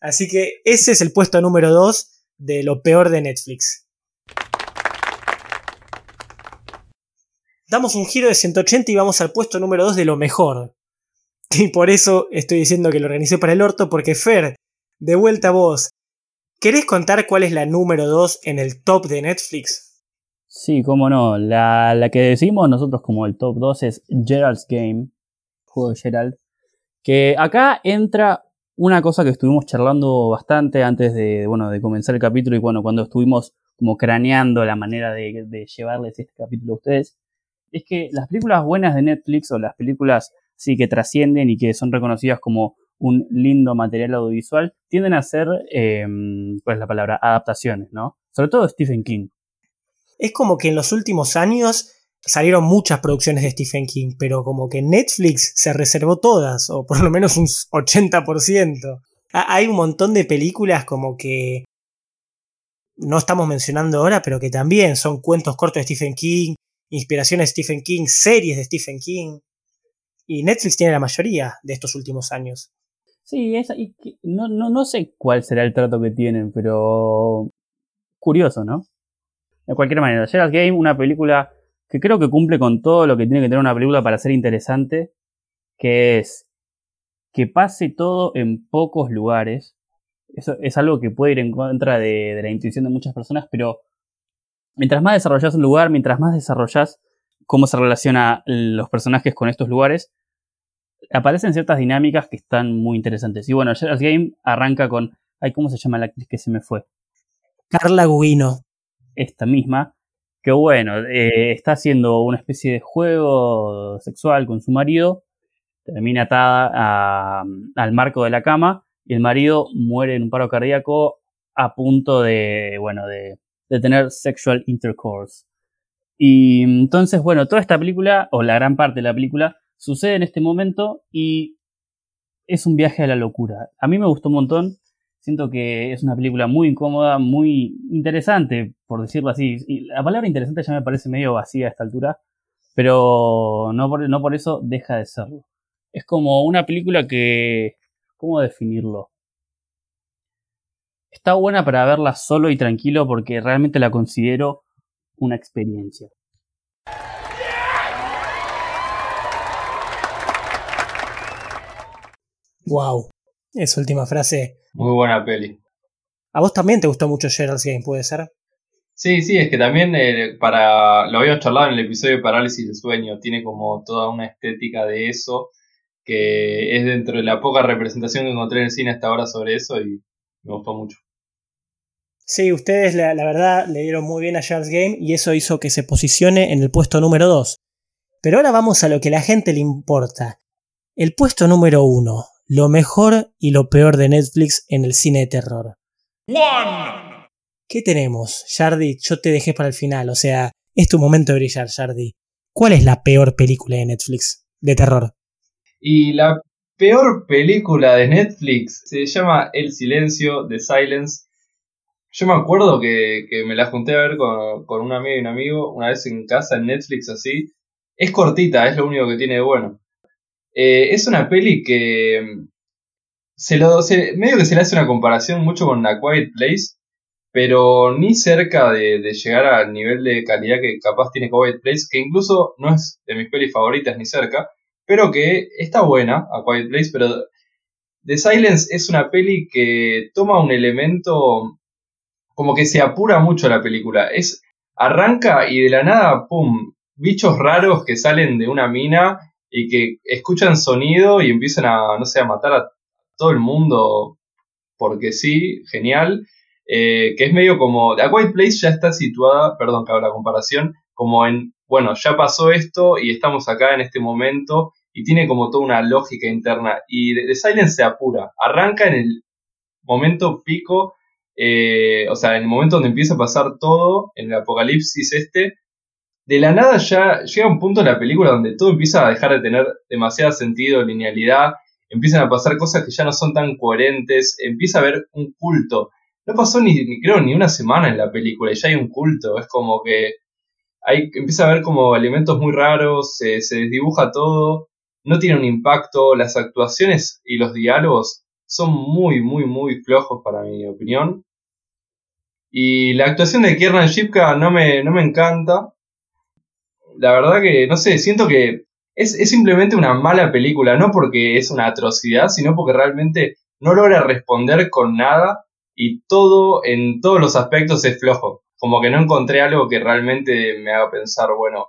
Así que ese es el puesto número 2 de lo peor de Netflix. Damos un giro de 180 y vamos al puesto número 2 de lo mejor. Y por eso estoy diciendo que lo organicé para el orto, porque Fer, de vuelta a vos, ¿Querés contar cuál es la número 2 en el top de Netflix? Sí, cómo no. La, la que decimos nosotros como el top 2 es Gerald's Game, juego de Gerald. Que acá entra una cosa que estuvimos charlando bastante antes de, bueno, de comenzar el capítulo y bueno, cuando estuvimos como craneando la manera de, llevarles este capítulo a ustedes, es que las películas buenas de Netflix o las películas sí que trascienden y que son reconocidas como un lindo material audiovisual, tienden a ser, eh, pues la palabra, adaptaciones, ¿no? Sobre todo Stephen King. Es como que en los últimos años salieron muchas producciones de Stephen King, pero como que Netflix se reservó todas, o por lo menos un 80%. Hay un montón de películas como que no estamos mencionando ahora, pero que también son cuentos cortos de Stephen King, inspiraciones de Stephen King, series de Stephen King. Y Netflix tiene la mayoría de estos últimos años. Sí, no, no, no sé cuál será el trato que tienen, pero curioso, ¿no? De cualquier manera, Gerald Game, una película que creo que cumple con todo lo que tiene que tener una película para ser interesante, que es que pase todo en pocos lugares. Eso es algo que puede ir en contra de, la intuición de muchas personas, pero mientras más desarrollas un lugar, mientras más desarrollas cómo se relaciona los personajes con estos lugares, aparecen ciertas dinámicas que están muy interesantes. Y bueno, Gerald's Game arranca con. Ay, ¿cómo se llama la actriz que se me fue? Carla Gugino. Esta misma. Que bueno, eh, está haciendo una especie de juego sexual con su marido. Termina atada al marco de la cama. Y el marido muere en un paro cardíaco a punto de, bueno, de, de tener sexual intercourse. Y entonces, bueno, toda esta película, o la gran parte de la película, sucede en este momento y es un viaje a la locura. A mí me gustó un montón. Siento que es una película muy incómoda, muy interesante, por decirlo así. Y la palabra interesante ya me parece medio vacía a esta altura, pero no por, no por eso deja de serlo. Es como una película que... ¿Cómo definirlo? Está buena para verla solo y tranquilo porque realmente la considero una experiencia. Wow, esa última frase. Muy buena peli. ¿A vos también te gustó mucho Gerald's Game, puede ser? Sí, sí, es que también eh, para lo habíamos charlado en el episodio de Parálisis del Sueño, tiene como toda una estética de eso, que es dentro de la poca representación que encontré en el cine hasta ahora sobre eso y me gustó mucho. Sí, ustedes la, la verdad le dieron muy bien a Gerald's Game y eso hizo que se posicione en el puesto número 2. Pero ahora vamos a lo que a la gente le importa. El puesto número 1 lo mejor y lo peor de Netflix en el cine de terror. ¿Qué tenemos? Jardi, yo te dejé para el final, o sea, es tu momento de brillar, Jardi. ¿Cuál es la peor película de Netflix de terror? Y la peor película de Netflix se llama El Silencio, The Silence. Yo me acuerdo que, me la junté a ver con, con un amigo y un amigo una vez en casa en Netflix así. Es cortita, es lo único que tiene de bueno. Eh, es una peli que mm, se lo, medio que se le hace una comparación mucho con A Quiet Place, pero ni cerca de, llegar al nivel de calidad que capaz tiene Quiet Place, que incluso no es de mis pelis favoritas ni cerca, pero que está buena, A Quiet Place, pero The Silence es una peli que toma un elemento como que se apura mucho la película. Es arranca y de la nada, pum, bichos raros que salen de una mina y que escuchan sonido y empiezan a, no sé, a matar a todo el mundo porque sí, genial. Eh, que es medio como. A White Place ya está situada, perdón que hago la comparación, como en, bueno, ya pasó esto y estamos acá en este momento y tiene como toda una lógica interna. Y The Silence se apura, arranca en el momento pico, eh, o sea, en el momento donde empieza a pasar todo, en el apocalipsis este, de la nada ya llega un punto en la película donde todo empieza a dejar de tener demasiado sentido, linealidad, empiezan a pasar cosas que ya no son tan coherentes, empieza a haber un culto. No pasó ni, creo ni una semana en la película y ya hay un culto, es como que hay, empieza a haber como elementos muy raros, se, desdibuja todo, no tiene un impacto, las actuaciones y los diálogos son muy, muy, muy flojos para mi opinión. Y la actuación de Kiernan Shipka no me, no me encanta la verdad que, no sé, siento que es, simplemente una mala película, no porque es una atrocidad, sino porque realmente no logra responder con nada y todo, en todos los aspectos es flojo. Como que no encontré algo que realmente me haga pensar, bueno,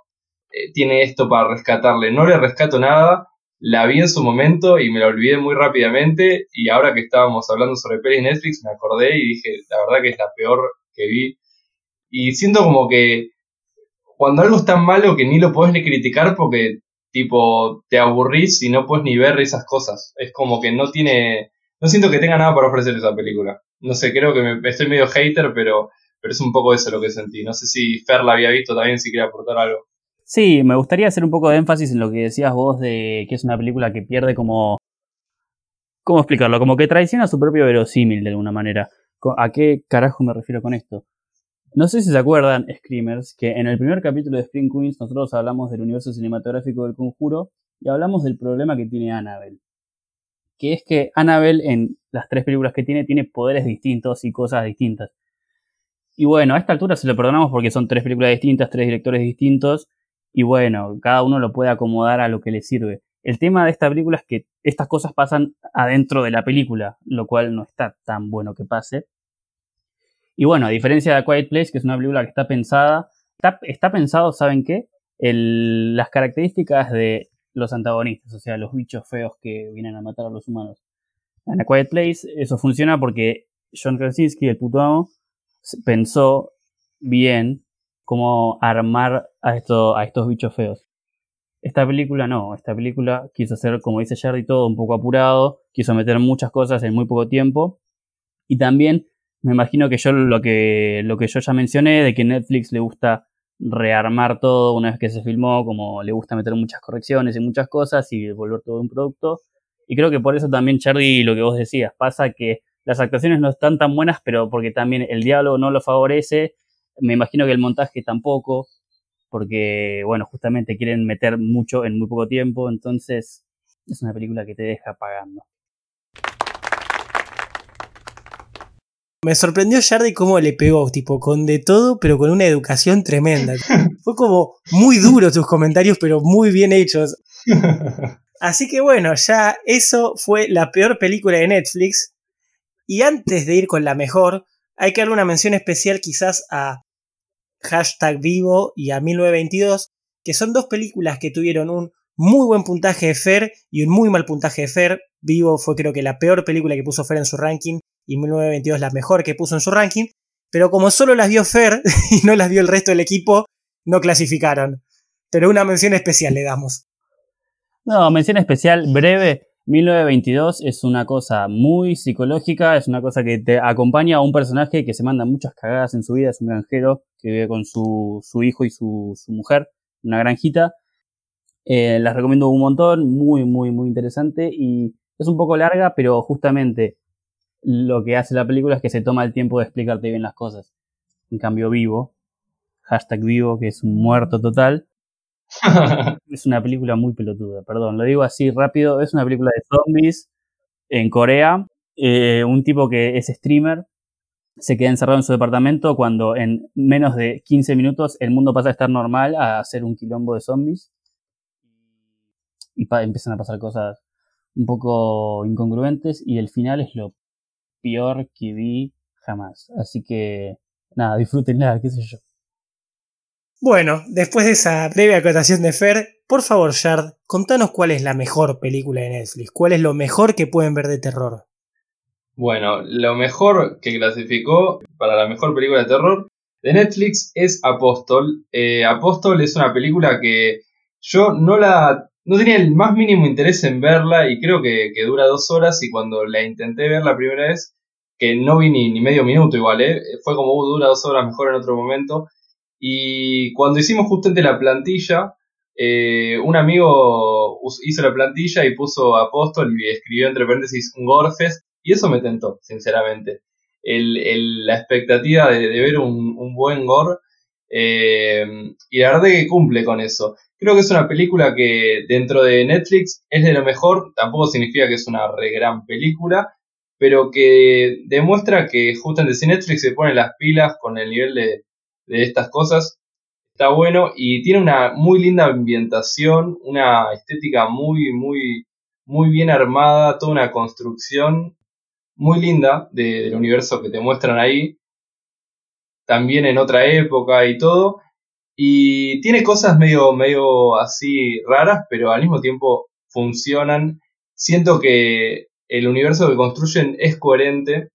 eh, tiene esto para rescatarle. No le rescato nada. la vi en su momento y me la olvidé muy rápidamente y ahora que estábamos hablando sobre pelis Netflix me acordé y dije, la verdad que es la peor que vi. Y siento como que cuando algo es tan malo que ni lo puedes ni criticar porque tipo te aburrís y no puedes ni ver esas cosas. Es como que no tiene, no siento que tenga nada para ofrecer esa película. No sé, creo que me, estoy medio hater, pero, pero es un poco eso lo que sentí. No sé si Fer la había visto también, si quiere aportar algo. Sí, me gustaría hacer un poco de énfasis en lo que decías vos de que es una película que pierde como... ¿Cómo explicarlo? Como que traiciona su propio verosímil de alguna manera. ¿A qué carajo me refiero con esto? No sé si se acuerdan, Screamers, que en el primer capítulo de Spring Queens nosotros hablamos del universo cinematográfico del conjuro y hablamos del problema que tiene Annabelle. Que es que Annabelle en las tres películas que tiene tiene poderes distintos y cosas distintas. Y bueno, a esta altura se lo perdonamos porque son tres películas distintas, tres directores distintos y bueno, cada uno lo puede acomodar a lo que le sirve. El tema de esta película es que estas cosas pasan adentro de la película, lo cual no está tan bueno que pase. Y bueno, a diferencia de A Quiet Place, que es una película que está pensada, está, pensado, ¿saben qué? las características de los antagonistas, o sea, los bichos feos que vienen a matar a los humanos. En A Quiet Place eso funciona porque John Krasinski, el puto amo, pensó bien cómo armar a, esto, a estos bichos feos. Esta película no, esta película quiso hacer, como dice Jerry, todo un poco apurado, quiso meter muchas cosas en muy poco tiempo y también me imagino que yo lo que, lo que yo ya mencioné, de que Netflix le gusta rearmar todo una vez que se filmó, como le gusta meter muchas correcciones y muchas cosas y volver todo un producto. Y creo que por eso también, Charlie, lo que vos decías, pasa que las actuaciones no están tan buenas, pero porque también el diálogo no lo favorece me imagino que el montaje tampoco, porque, bueno, justamente quieren meter mucho en muy poco tiempo, entonces es una película que te deja pagando. Me sorprendió Jardy cómo le pegó, tipo, con de todo, pero con una educación tremenda. Fue como muy duro tus comentarios, pero muy bien hechos. Así que bueno, ya eso fue la peor película de Netflix. Y antes de ir con la mejor, hay que darle una mención especial quizás a Hashtag Vivo y a 1922, que son dos películas que tuvieron un muy buen puntaje de Fer y un muy mal puntaje de Fer. Vivo fue creo que la peor película que puso Fer en su ranking y 1922 la mejor que puso en su ranking, pero como solo las vio Fer y no las vio el resto del equipo, no clasificaron. Pero una mención especial le damos. No, mención especial breve 1922 es una cosa muy psicológica, es una cosa que te acompaña a un personaje que se manda muchas cagadas en su vida, es un granjero que vive con su, hijo y su, mujer, una granjita. Eh, las recomiendo un montón, muy, muy, muy interesante y es un poco larga, pero justamente lo que hace la película es que se toma el tiempo de explicarte bien las cosas. En cambio, vivo, hashtag vivo, que es un muerto total, es una película muy pelotuda, perdón, lo digo así rápido. Es una película de zombies en Corea. Eh, un tipo que es streamer se queda encerrado en su departamento cuando en menos de 15 minutos el mundo pasa a estar normal a ser un quilombo de zombies. Y empiezan a pasar cosas un poco incongruentes y el final es lo peor que vi jamás. Así que nada, disfrútenla, qué sé yo. Bueno, después de esa breve acotación de Fer, por favor, Shard, contanos cuál es la mejor película de Netflix, cuál es lo mejor que pueden ver de terror. Bueno, lo mejor que clasificó para la mejor película de terror de Netflix es Apóstol. Eh, Apóstol es una película que yo no la no tenía el más mínimo interés en verla y creo que, dura dos horas y cuando la intenté ver la primera vez, que no vi ni, medio minuto igual, ¿eh? fue como uh, dura dos horas, mejor en otro momento. Y cuando hicimos justamente la plantilla, eh, un amigo hizo la plantilla y puso Apóstol y escribió entre paréntesis un Gorfest, y eso me tentó, sinceramente. la expectativa de, ver un, buen gore, eh, y la verdad que cumple con eso. Creo que es una película que dentro de Netflix es de lo mejor, tampoco significa que es una re gran película, pero que demuestra que justamente si Netflix se pone las pilas con el nivel de, estas cosas. Está bueno y tiene una muy linda ambientación, una estética muy, muy, muy bien armada, toda una construcción muy linda del universo que te muestran ahí. También en otra época y todo. Y tiene cosas medio, medio así raras, pero al mismo tiempo funcionan. Siento que el universo que construyen es coherente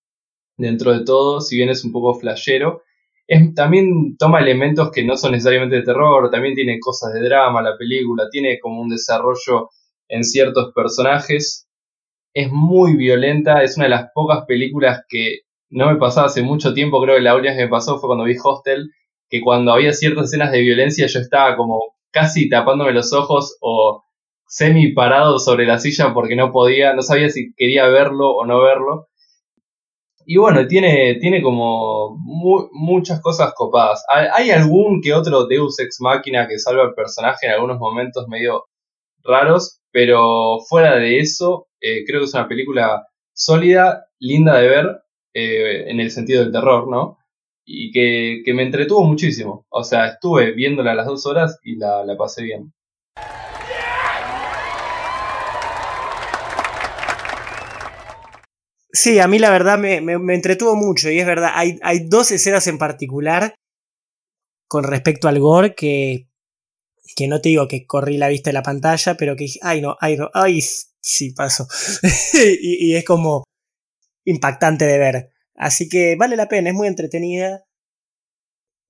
dentro de todo, si bien es un poco flashero. También toma elementos que no son necesariamente de terror, también tiene cosas de drama la película, tiene como un desarrollo en ciertos personajes. Es muy violenta, es una de las pocas películas que no me pasaba hace mucho tiempo, creo que la última que me pasó fue cuando vi Hostel, que cuando había ciertas escenas de violencia yo estaba como casi tapándome los ojos o semi parado sobre la silla porque no podía, no sabía si quería verlo o no verlo. Y bueno, tiene, tiene como muchas cosas copadas. Hay algún que otro Deus Ex Máquina que salva al personaje en algunos momentos medio raros, pero fuera de eso, eh, creo que es una película sólida, linda de ver, eh, en el sentido del terror, ¿no? Y que, me entretuvo muchísimo. O sea, estuve viéndola las dos horas y la, pasé bien. Sí, a mí la verdad me, entretuvo mucho y es verdad, hay, hay, dos escenas en particular con respecto al gore que, que no te digo que corrí la vista de la pantalla, pero que dije, ay no, ay no, ay sí pasó. y, es como impactante de ver. Así que vale la pena, es muy entretenida.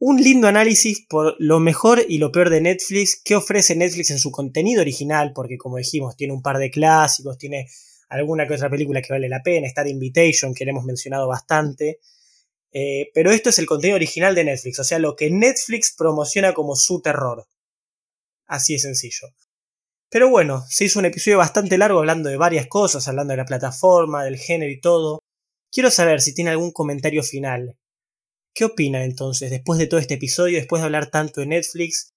Un lindo análisis por lo mejor y lo peor de Netflix, qué ofrece Netflix en su contenido original, porque como dijimos, tiene un par de clásicos, tiene alguna que otra película que vale la pena, está Invitation, que le hemos mencionado bastante. Eh, pero esto es el contenido original de Netflix, o sea, lo que Netflix promociona como su terror. Así de sencillo. Pero bueno, se hizo un episodio bastante largo hablando de varias cosas, hablando de la plataforma, del género y todo. Quiero saber si tiene algún comentario final. ¿Qué opina entonces después de todo este episodio, después de hablar tanto de Netflix?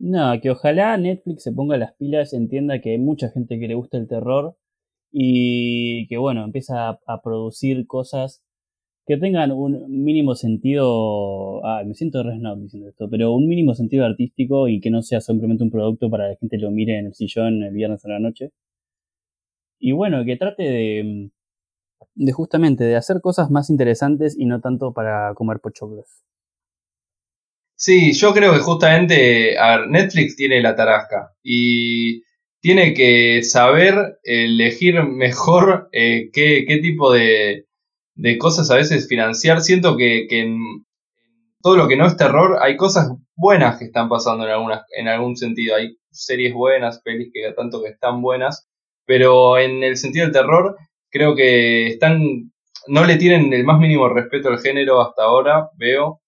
No, que ojalá Netflix se ponga las pilas, entienda que hay mucha gente que le gusta el terror y que bueno, empieza a producir cosas que tengan un mínimo sentido, ah, me siento re diciendo esto, pero un mínimo sentido artístico y que no sea simplemente un producto para que la gente lo mire en el sillón el viernes a la noche. Y bueno, que trate de, de justamente de hacer cosas más interesantes y no tanto para comer pochoclos. Sí, yo creo que justamente Netflix tiene la tarasca y tiene que saber elegir mejor eh, qué, qué tipo de, de cosas a veces financiar. Siento que, en todo lo que no es terror hay cosas buenas que están pasando en, algunas, en algún sentido. Hay series buenas, pelis que tanto que están buenas, pero en el sentido del terror creo que están no le tienen el más mínimo respeto al género hasta ahora, veo,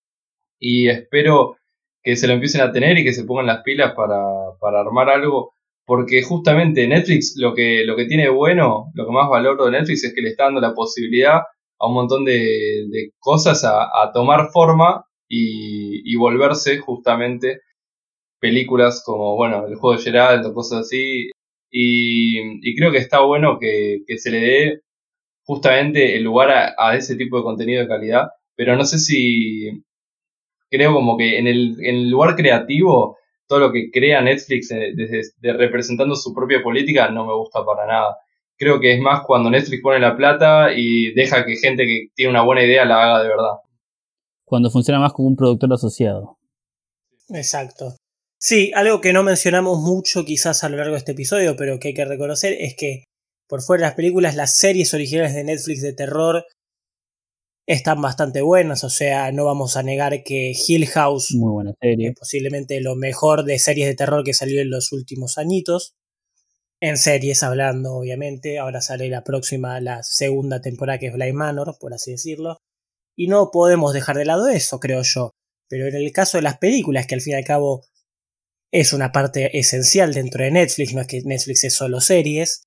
y espero que se lo empiecen a tener y que se pongan las pilas para, para armar algo porque justamente Netflix lo que, lo que tiene bueno, lo que más valoro de Netflix es que le está dando la posibilidad a un montón de, cosas a, tomar forma y, volverse justamente películas como, bueno, el juego de Gerald o cosas así. Y, creo que está bueno que, se le dé justamente el lugar a, ese tipo de contenido de calidad, pero no sé si creo como que en el, en el lugar creativo, todo lo que crea Netflix eh, desde representando su propia política no me gusta para nada creo que es más cuando Netflix pone la plata y deja que gente que tiene una buena idea la haga de verdad. Cuando funciona más como un productor asociado. Exacto. Sí, algo que no mencionamos mucho quizás a lo largo de este episodio, pero que hay que reconocer es que por fuera de las películas, las series originales de Netflix de terror están bastante buenas, o sea, no vamos a negar que Hill House Muy buena serie. es posiblemente lo mejor de series de terror que salió en los últimos añitos en series hablando, obviamente. Ahora sale la próxima, la segunda temporada que es Blind Manor, por así decirlo. Y no podemos dejar de lado eso, creo yo. Pero en el caso de las películas, que al fin y al cabo es una parte esencial dentro de Netflix, no es que Netflix es solo series,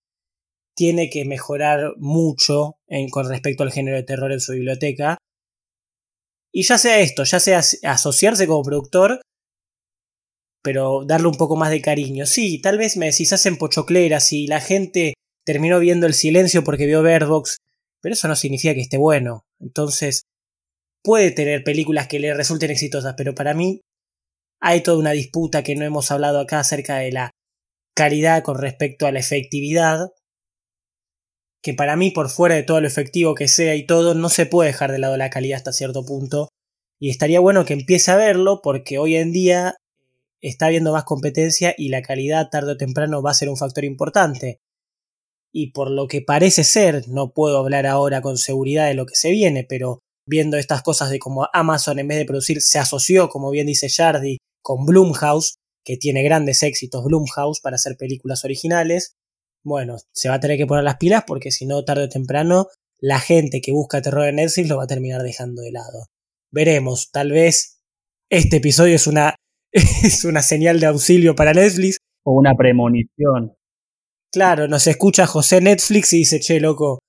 tiene que mejorar mucho con respecto al género de terror en su biblioteca. Y ya sea esto, ya sea asociarse como productor pero darle un poco más de cariño. Sí, tal vez me decís, hacen pochocleras y la gente terminó viendo el silencio porque vio Verbox, pero eso no significa que esté bueno. Entonces, puede tener películas que le resulten exitosas, pero para mí hay toda una disputa que no hemos hablado acá acerca de la calidad con respecto a la efectividad, que para mí, por fuera de todo lo efectivo que sea y todo, no se puede dejar de lado la calidad hasta cierto punto. Y estaría bueno que empiece a verlo porque hoy en día está habiendo más competencia y la calidad tarde o temprano va a ser un factor importante. Y por lo que parece ser, no puedo hablar ahora con seguridad de lo que se viene, pero viendo estas cosas de cómo Amazon en vez de producir se asoció, como bien dice Jardy, con Blumhouse, que tiene grandes éxitos Blumhouse para hacer películas originales, bueno, se va a tener que poner las pilas porque si no, tarde o temprano, la gente que busca terror en Netflix lo va a terminar dejando de lado. Veremos, tal vez este episodio es una, es una señal de auxilio para Netflix. O una premonición. Claro, nos escucha José Netflix y dice, che, loco,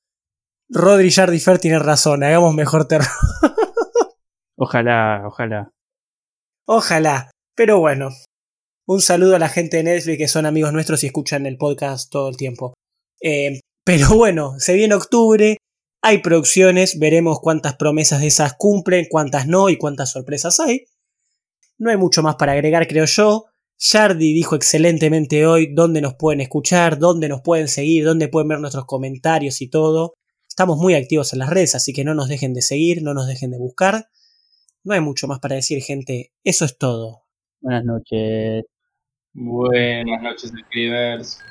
Rodri Jardifer tiene razón, hagamos mejor terror. ojalá, ojalá. Ojalá. Pero bueno, un saludo a la gente de Netflix que son amigos nuestros y escuchan el podcast todo el tiempo. Eh, pero bueno, se viene octubre, hay producciones, veremos cuántas promesas de esas cumplen, cuántas no y cuántas sorpresas hay. No hay mucho más para agregar, creo yo. Jardi dijo excelentemente hoy dónde nos pueden escuchar, dónde nos pueden seguir, dónde pueden ver nuestros comentarios y todo. Estamos muy activos en las redes, así que no nos dejen de seguir, no nos dejen de buscar. No hay mucho más para decir, gente. Eso es todo. Buenas noches. Buenas noches, escribers.